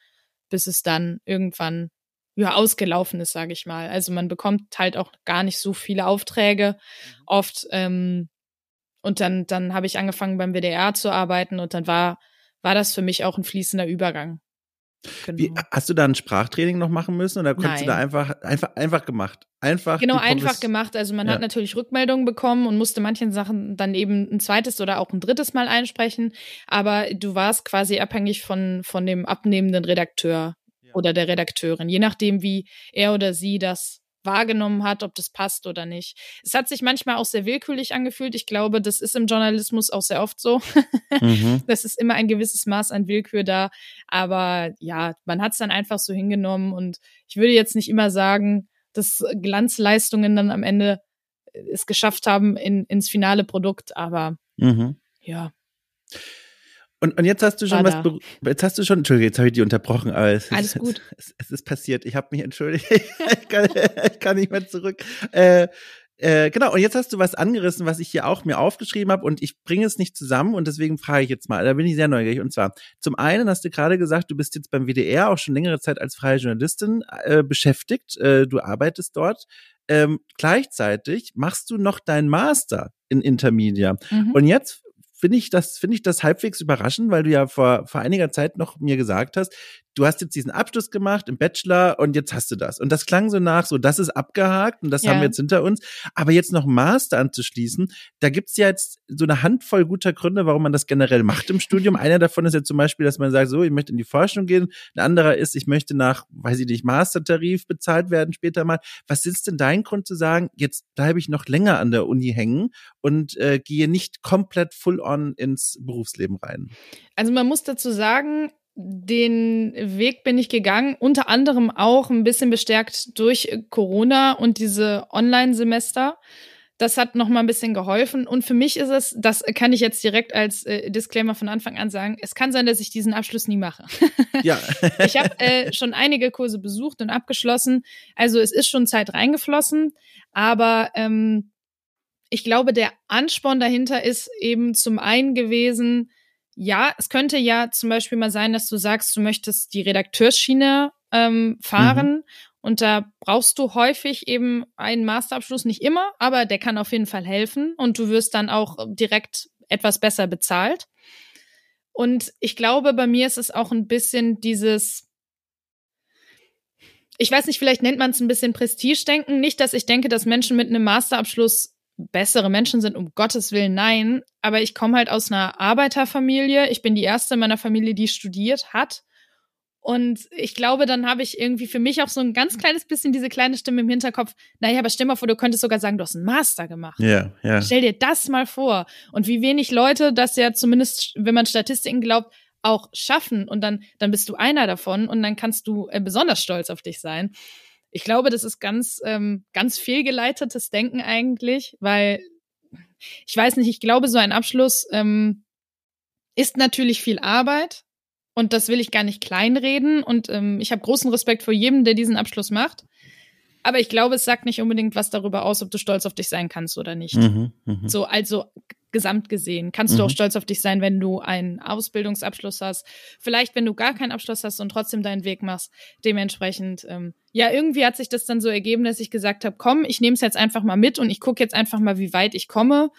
bis es dann irgendwann ja, ausgelaufen ist, sage ich mal. Also man bekommt halt auch gar nicht so viele Aufträge mhm. oft. Ähm, und dann, dann habe ich angefangen beim WDR zu arbeiten und dann war, war das für mich auch ein fließender Übergang. Genau. Wie, hast du da ein Sprachtraining noch machen müssen oder konntest Nein. du da einfach, einfach, einfach gemacht? Einfach. Genau, einfach gemacht. Also man ja. hat natürlich Rückmeldungen bekommen und musste manchen Sachen dann eben ein zweites oder auch ein drittes Mal einsprechen. Aber du warst quasi abhängig von, von dem abnehmenden Redakteur oder der Redakteurin, je nachdem, wie er oder sie das wahrgenommen hat, ob das passt oder nicht. Es hat sich manchmal auch sehr willkürlich angefühlt. Ich glaube, das ist im Journalismus auch sehr oft so. mhm. Das ist immer ein gewisses Maß an Willkür da. Aber ja, man hat es dann einfach so hingenommen und ich würde jetzt nicht immer sagen, dass Glanzleistungen dann am Ende es geschafft haben in, ins finale Produkt, aber mhm. ja. Und, und jetzt hast du schon War was, jetzt hast du schon, Entschuldigung, jetzt habe ich die unterbrochen, aber es, Alles gut. Es, es, ist passiert. Ich habe mich entschuldigt. ich, kann, ich kann nicht mehr zurück. Äh, Äh, genau, und jetzt hast du was angerissen, was ich hier auch mir aufgeschrieben habe und ich bringe es nicht zusammen und deswegen frage ich jetzt mal, da bin ich sehr neugierig. Und zwar, zum einen hast du gerade gesagt, du bist jetzt beim WDR auch schon längere Zeit als freie Journalistin äh, beschäftigt, äh, du arbeitest dort. Ähm, gleichzeitig machst du noch deinen Master in Intermedia. Mhm. Und jetzt finde ich das, finde ich das halbwegs überraschend, weil du ja vor, vor einiger Zeit noch mir gesagt hast, du hast jetzt diesen Abschluss gemacht im Bachelor und jetzt hast du das. Und das klang so nach, so das ist abgehakt und das ja. haben wir jetzt hinter uns. Aber jetzt noch Master anzuschließen, da gibt's ja jetzt so eine Handvoll guter Gründe, warum man das generell macht im Studium. Einer davon ist ja zum Beispiel, dass man sagt, so, ich möchte in die Forschung gehen. Ein anderer ist, ich möchte nach, weiß ich nicht, Mastertarif bezahlt werden später mal. Was ist denn dein Grund zu sagen, jetzt bleibe ich noch länger an der Uni hängen und äh, gehe nicht komplett full on ins Berufsleben rein? Also man muss dazu sagen, den Weg bin ich gegangen, unter anderem auch ein bisschen bestärkt durch Corona und diese Online-Semester. Das hat noch mal ein bisschen geholfen. Und für mich ist es, das kann ich jetzt direkt als äh, Disclaimer von Anfang an sagen, es kann sein, dass ich diesen Abschluss nie mache. Ja. ich habe äh, schon einige Kurse besucht und abgeschlossen. Also es ist schon Zeit reingeflossen. Aber ähm, ich glaube, der Ansporn dahinter ist eben zum einen gewesen, ja, es könnte ja zum Beispiel mal sein, dass du sagst, du möchtest die Redakteursschiene ähm, fahren mhm. und da brauchst du häufig eben einen Masterabschluss, nicht immer, aber der kann auf jeden Fall helfen und du wirst dann auch direkt etwas besser bezahlt. Und ich glaube, bei mir ist es auch ein bisschen dieses, ich weiß nicht, vielleicht nennt man es ein bisschen Prestigedenken. Nicht, dass ich denke, dass Menschen mit einem Masterabschluss bessere Menschen sind, um Gottes Willen, nein. Aber ich komme halt aus einer Arbeiterfamilie. Ich bin die erste in meiner Familie, die studiert hat. Und ich glaube, dann habe ich irgendwie für mich auch so ein ganz kleines bisschen diese kleine Stimme im Hinterkopf. Naja, aber stell mal vor, du könntest sogar sagen, du hast einen Master gemacht. Ja, yeah, ja. Yeah. Stell dir das mal vor. Und wie wenig Leute das ja zumindest, wenn man Statistiken glaubt, auch schaffen. Und dann, dann bist du einer davon und dann kannst du äh, besonders stolz auf dich sein. Ich glaube, das ist ganz, ähm, ganz fehlgeleitetes Denken eigentlich, weil ich weiß nicht, ich glaube, so ein Abschluss ähm, ist natürlich viel Arbeit und das will ich gar nicht kleinreden und ähm, ich habe großen Respekt vor jedem, der diesen Abschluss macht. Aber ich glaube, es sagt nicht unbedingt was darüber aus, ob du stolz auf dich sein kannst oder nicht. Mhm, mh. So, also gesamt gesehen. Kannst mhm. du auch mhm. stolz auf dich sein, wenn du einen Ausbildungsabschluss hast. Vielleicht, wenn du gar keinen Abschluss hast und trotzdem deinen Weg machst. Dementsprechend, ähm, ja, irgendwie hat sich das dann so ergeben, dass ich gesagt habe, komm, ich nehme es jetzt einfach mal mit und ich gucke jetzt einfach mal, wie weit ich komme.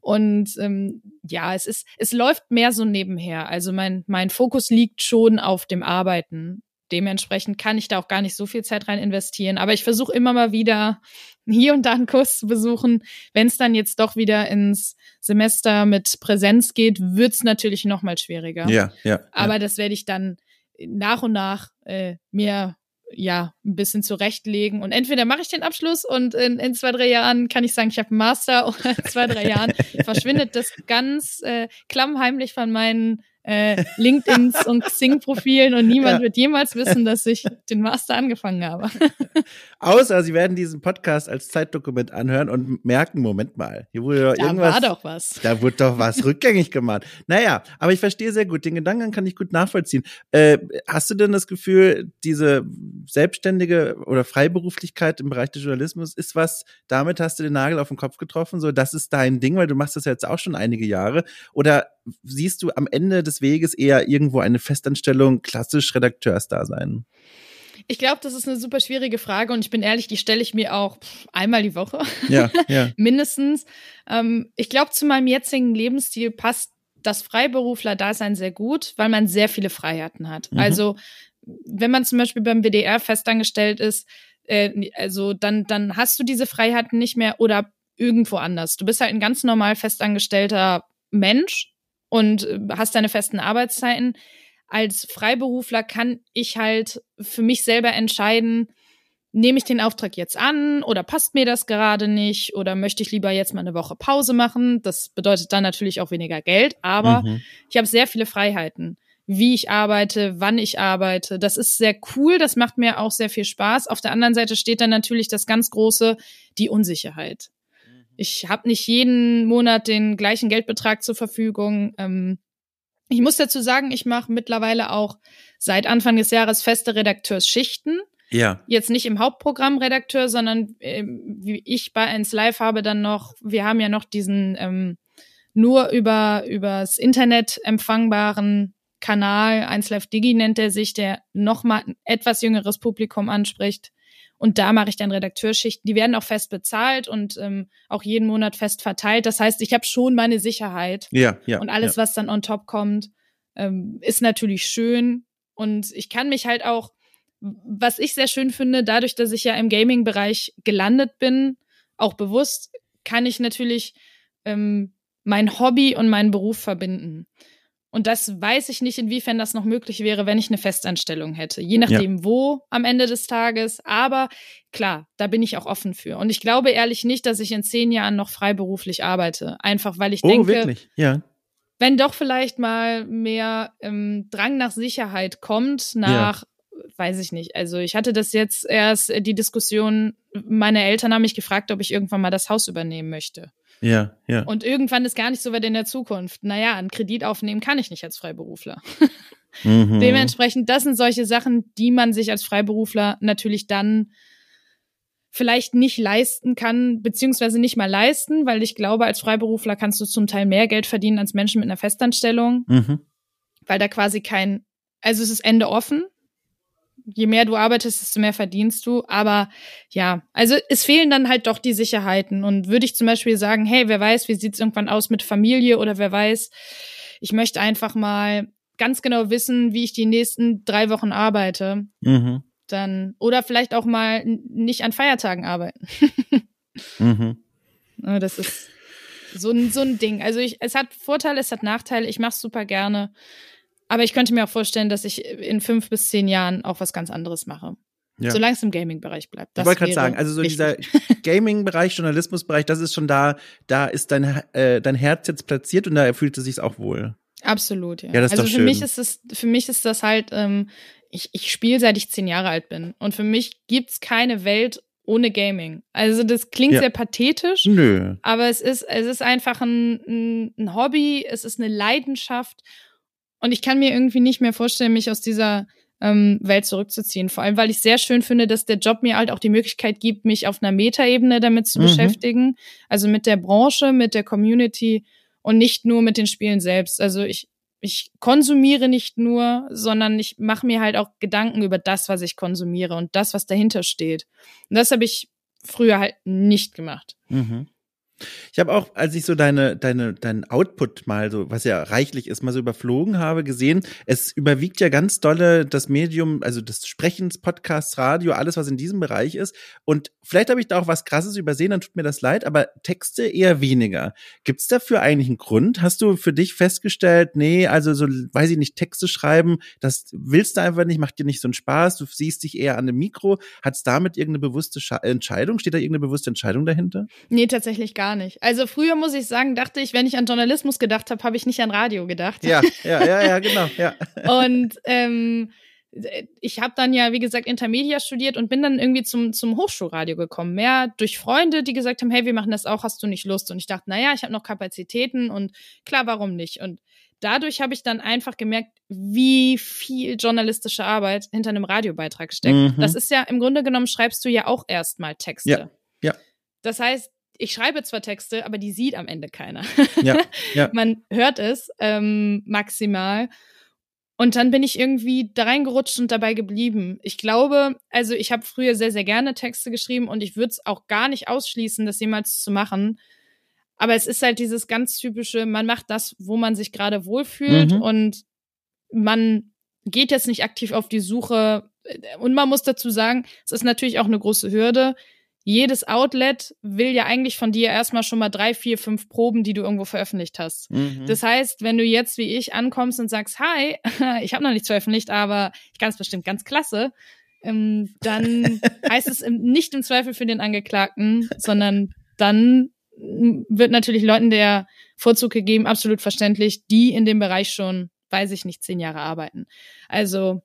Und ähm, ja, es ist, es läuft mehr so nebenher. Also mein, mein Fokus liegt schon auf dem Arbeiten dementsprechend kann ich da auch gar nicht so viel Zeit rein investieren. Aber ich versuche immer mal wieder hier und da einen Kurs zu besuchen. Wenn es dann jetzt doch wieder ins Semester mit Präsenz geht, wird's natürlich noch mal schwieriger. Ja, ja. Aber ja. das werde ich dann nach und nach äh, mir ja ein bisschen zurechtlegen und entweder mache ich den Abschluss und in, in zwei drei Jahren kann ich sagen, ich habe einen Master oder in zwei drei Jahren verschwindet das ganz äh, klammheimlich von meinen äh, LinkedIns und Xing-Profilen und niemand ja. wird jemals wissen, dass ich den Master angefangen habe. Außer sie werden diesen Podcast als Zeitdokument anhören und merken, Moment mal, hier wurde doch da irgendwas. Da war doch was. Da wurde doch was rückgängig gemacht. Naja, aber ich verstehe sehr gut, den Gedanken kann ich gut nachvollziehen. Äh, hast du denn das Gefühl, diese selbstständige oder Freiberuflichkeit im Bereich des Journalismus ist was, damit hast du den Nagel auf den Kopf getroffen, so das ist dein Ding, weil du machst das jetzt auch schon einige Jahre oder siehst du am Ende des Weges eher irgendwo eine Festanstellung, klassisch Redakteursdasein? Ich glaube, das ist eine super schwierige Frage und ich bin ehrlich, die stelle ich mir auch einmal die Woche. Ja, ja. Mindestens. Ähm, ich glaube, zu meinem jetzigen Lebensstil passt das Freiberufler-Dasein sehr gut, weil man sehr viele Freiheiten hat. Mhm. Also, wenn man zum Beispiel beim WDR festangestellt ist, äh, also dann, dann hast du diese Freiheiten nicht mehr oder irgendwo anders. Du bist halt ein ganz normal festangestellter Mensch und äh, hast deine festen Arbeitszeiten. Als Freiberufler kann ich halt für mich selber entscheiden, nehme ich den Auftrag jetzt an oder passt mir das gerade nicht oder möchte ich lieber jetzt mal eine Woche Pause machen. Das bedeutet dann natürlich auch weniger Geld, aber mhm. ich habe sehr viele Freiheiten, wie ich arbeite, wann ich arbeite. Das ist sehr cool, das macht mir auch sehr viel Spaß. Auf der anderen Seite steht dann natürlich das ganz große, die Unsicherheit. Ich habe nicht jeden Monat den gleichen Geldbetrag zur Verfügung. Ähm, ich muss dazu sagen, ich mache mittlerweile auch seit Anfang des Jahres feste Redakteursschichten. Ja. Jetzt nicht im Hauptprogrammredakteur, sondern äh, wie ich bei 1 Live habe dann noch, wir haben ja noch diesen ähm, nur über übers Internet empfangbaren Kanal 1 Live Digi nennt er sich, der nochmal ein etwas jüngeres Publikum anspricht. Und da mache ich dann Redakteurschichten. Die werden auch fest bezahlt und ähm, auch jeden Monat fest verteilt. Das heißt, ich habe schon meine Sicherheit. Ja, ja. Und alles, ja. was dann on top kommt, ähm, ist natürlich schön. Und ich kann mich halt auch, was ich sehr schön finde, dadurch, dass ich ja im Gaming-Bereich gelandet bin, auch bewusst, kann ich natürlich ähm, mein Hobby und meinen Beruf verbinden. Und das weiß ich nicht, inwiefern das noch möglich wäre, wenn ich eine Festanstellung hätte. Je nachdem, ja. wo am Ende des Tages. Aber klar, da bin ich auch offen für. Und ich glaube ehrlich nicht, dass ich in zehn Jahren noch freiberuflich arbeite. Einfach weil ich oh, denke, wirklich? Ja. wenn doch vielleicht mal mehr ähm, Drang nach Sicherheit kommt, nach, ja. weiß ich nicht. Also ich hatte das jetzt erst die Diskussion, meine Eltern haben mich gefragt, ob ich irgendwann mal das Haus übernehmen möchte. Ja, ja. Und irgendwann ist gar nicht so weit in der Zukunft. Naja, einen Kredit aufnehmen kann ich nicht als Freiberufler. Mhm. Dementsprechend, das sind solche Sachen, die man sich als Freiberufler natürlich dann vielleicht nicht leisten kann, beziehungsweise nicht mal leisten, weil ich glaube, als Freiberufler kannst du zum Teil mehr Geld verdienen als Menschen mit einer Festanstellung, mhm. weil da quasi kein, also es ist Ende offen, je mehr du arbeitest, desto mehr verdienst du. Aber ja, also es fehlen dann halt doch die Sicherheiten. Und würde ich zum Beispiel sagen, hey, wer weiß, wie sieht's irgendwann aus mit Familie oder wer weiß, ich möchte einfach mal ganz genau wissen, wie ich die nächsten drei Wochen arbeite. Mhm. Dann, oder vielleicht auch mal nicht an Feiertagen arbeiten. mhm. Das ist so ein, so ein Ding. Also ich, es hat Vorteile, es hat Nachteile. Ich mache super gerne. Aber ich könnte mir auch vorstellen, dass ich in fünf bis zehn Jahren auch was ganz anderes mache. Ja. Solange es im Gaming-Bereich bleibt. Das ich wollte gerade sagen, also so dieser Gaming-Bereich, Journalismus-Bereich, das ist schon da, da ist dein, äh, dein Herz jetzt platziert und da fühlt es sich auch wohl. Absolut, ja. ja das ist also doch für schön. mich ist es, für mich ist das halt, ähm, ich, ich spiele seit ich zehn Jahre alt bin. Und für mich gibt's keine Welt ohne Gaming. Also das klingt Ja. sehr pathetisch, Nö. aber es ist, es ist einfach ein, ein, ein Hobby, es ist eine Leidenschaft. Und ich kann mir irgendwie nicht mehr vorstellen, mich aus dieser ähm, Welt zurückzuziehen. Vor allem, weil ich sehr schön finde, dass der Job mir halt auch die Möglichkeit gibt, mich auf einer Metaebene damit zu Mhm. beschäftigen. Also mit der Branche, mit der Community und nicht nur mit den Spielen selbst. Also ich, ich konsumiere nicht nur, sondern ich mache mir halt auch Gedanken über das, was ich konsumiere und das, was dahinter steht. Und das habe ich früher halt nicht gemacht. Mhm. Ich habe auch, als ich so deine, deine, dein Output mal so, was ja reichlich ist, mal so überflogen habe, gesehen, es überwiegt ja ganz dolle das Medium, also des Sprechens, Podcasts, Radio, alles, was in diesem Bereich ist. Und vielleicht habe ich da auch was Krasses übersehen, dann tut mir das leid, aber Texte eher weniger. Gibt es dafür eigentlich einen Grund? Hast du für dich festgestellt, nee, also so, weiß ich nicht, Texte schreiben, das willst du einfach nicht, macht dir nicht so einen Spaß, du siehst dich eher an dem Mikro. Hat es damit irgendeine bewusste Entscheidung? Steht da irgendeine bewusste Entscheidung dahinter? Nee, tatsächlich gar nicht. Also früher muss ich sagen, dachte ich, wenn ich an Journalismus gedacht habe, habe ich nicht an Radio gedacht. Ja, ja, ja, ja, genau, ja. Und ähm, ich habe dann ja, wie gesagt, Intermedia studiert und bin dann irgendwie zum, zum Hochschulradio gekommen. Mehr durch Freunde, die gesagt haben, hey, wir machen das auch, hast du nicht Lust? Und ich dachte, naja, ich habe noch Kapazitäten und klar, warum nicht? Und dadurch habe ich dann einfach gemerkt, wie viel journalistische Arbeit hinter einem Radiobeitrag steckt. Mhm. Das ist ja, im Grunde genommen schreibst du ja auch erstmal Texte. Ja, ja. Das heißt, ich schreibe zwar Texte, aber die sieht am Ende keiner. Ja, ja. Man hört es ähm, maximal. Und dann bin ich irgendwie da reingerutscht und dabei geblieben. Ich glaube, also ich habe früher sehr, sehr gerne Texte geschrieben und ich würde es auch gar nicht ausschließen, das jemals zu machen. Aber es ist halt dieses ganz typische, man macht das, wo man sich gerade wohlfühlt Mhm. und man geht jetzt nicht aktiv auf die Suche. Und man muss dazu sagen, es ist natürlich auch eine große Hürde. Jedes Outlet will ja eigentlich von dir erstmal schon mal drei, vier, fünf Proben, die du irgendwo veröffentlicht hast. Mhm. Das heißt, wenn du jetzt wie ich ankommst und sagst, hi, ich habe noch nichts veröffentlicht, aber ich kann es bestimmt ganz klasse, ähm, dann heißt es im, nicht im Zweifel für den Angeklagten, sondern dann wird natürlich Leuten der Vorzug gegeben, absolut verständlich, die in dem Bereich schon, weiß ich nicht, zehn Jahre arbeiten. Also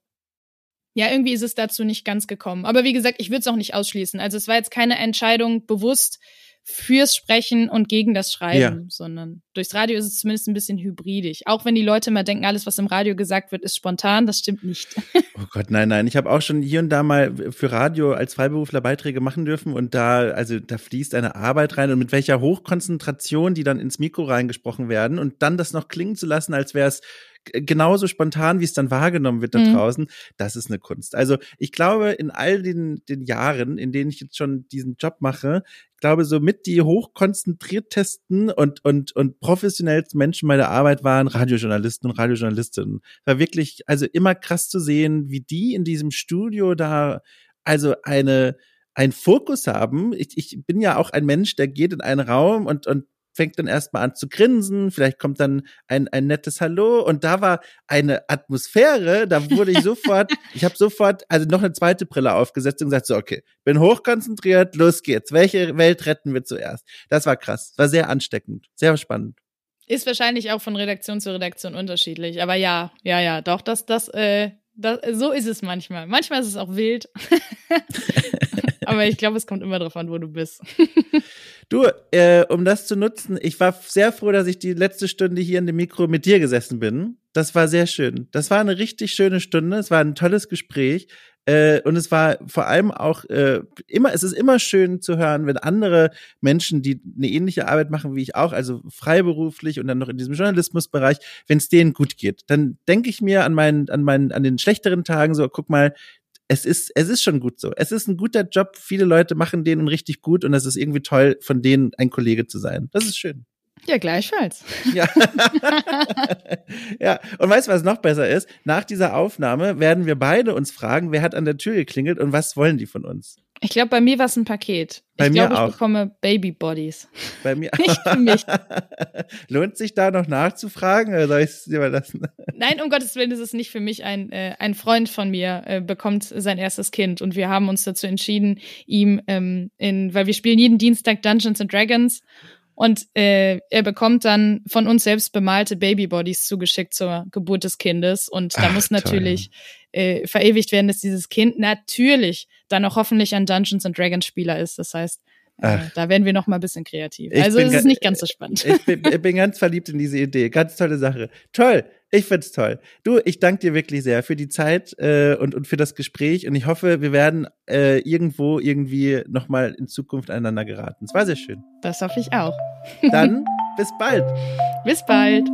ja, irgendwie ist es dazu nicht ganz gekommen. Aber wie gesagt, ich würde es auch nicht ausschließen. Also es war jetzt keine Entscheidung bewusst, fürs Sprechen und gegen das Schreiben, ja. sondern durchs Radio ist es zumindest ein bisschen hybridisch. Auch wenn die Leute immer denken, alles, was im Radio gesagt wird, ist spontan, das stimmt nicht. Oh Gott, nein, nein. Ich habe auch schon hier und da mal für Radio als Freiberufler Beiträge machen dürfen und da, also da fließt eine Arbeit rein und mit welcher Hochkonzentration die dann ins Mikro reingesprochen werden und dann das noch klingen zu lassen, als wäre es genauso spontan, wie es dann wahrgenommen wird da mhm. draußen, das ist eine Kunst. Also ich glaube, in all den, den Jahren, in denen ich jetzt schon diesen Job mache, ich glaube, so mit die hochkonzentriertesten und, und, und professionellsten Menschen bei der Arbeit waren Radiojournalisten und Radiojournalistinnen. War wirklich, also immer krass zu sehen, wie die in diesem Studio da, also eine, ein Fokus haben. Ich, ich bin ja auch ein Mensch, der geht in einen Raum und, und fängt dann erstmal an zu grinsen, vielleicht kommt dann ein, ein nettes Hallo und da war eine Atmosphäre, da wurde ich sofort, ich habe sofort also noch eine zweite Brille aufgesetzt und gesagt so, okay, bin hochkonzentriert, los geht's. Welche Welt retten wir zuerst? Das war krass, war sehr ansteckend, sehr spannend. Ist wahrscheinlich auch von Redaktion zu Redaktion unterschiedlich, aber ja, ja, ja, doch, das, das, äh, das, so ist es manchmal. Manchmal ist es auch wild. aber ich glaube, es kommt immer darauf an, wo du bist. Du, äh, um das zu nutzen, ich war sehr froh, dass ich die letzte Stunde hier in dem Mikro mit dir gesessen bin. Das war sehr schön. Das war eine richtig schöne Stunde. Es war ein tolles Gespräch. Äh, und es war vor allem auch äh, immer, es ist immer schön zu hören, wenn andere Menschen, die eine ähnliche Arbeit machen wie ich auch, also freiberuflich und dann noch in diesem Journalismusbereich, wenn es denen gut geht, dann denke ich mir an meinen, an meinen, an den schlechteren Tagen so, guck mal, es ist, es ist schon gut so. Es ist ein guter Job. Viele Leute machen den richtig gut und es ist irgendwie toll, von denen ein Kollege zu sein. Das ist schön. Ja, gleichfalls. Ja. ja. Und weißt du, was noch besser ist? Nach dieser Aufnahme werden wir beide uns fragen, wer hat an der Tür geklingelt und was wollen die von uns? Ich glaube, bei mir war es ein Paket. Bei ich glaube, auch. ich bekomme Babybodies. Bei mir Nicht für mich. Lohnt sich da noch nachzufragen oder soll ich es überlassen? Nein, um Gottes Willen ist es nicht für mich. Ein, äh, ein Freund von mir äh, bekommt sein erstes Kind und wir haben uns dazu entschieden, ihm ähm, in, weil wir spielen jeden Dienstag Dungeons and Dragons und äh, er bekommt dann von uns selbst bemalte Babybodies zugeschickt zur Geburt des Kindes. Und da Ach, muss natürlich äh, verewigt werden, dass dieses Kind natürlich dann auch hoffentlich ein Dungeons and Dragons Spieler ist. Das heißt, äh, da werden wir noch mal ein bisschen kreativ. Ich also es ist nicht ganz so spannend. Ich bin, ich bin ganz verliebt in diese Idee. Ganz tolle Sache. Toll. Ich find's toll. Du, ich danke dir wirklich sehr für die Zeit äh, und, und für das Gespräch. Und ich hoffe, wir werden äh, irgendwo irgendwie noch mal in Zukunft aneinander geraten. Es war sehr schön. Das hoffe ich auch. Dann bis bald. Bis bald.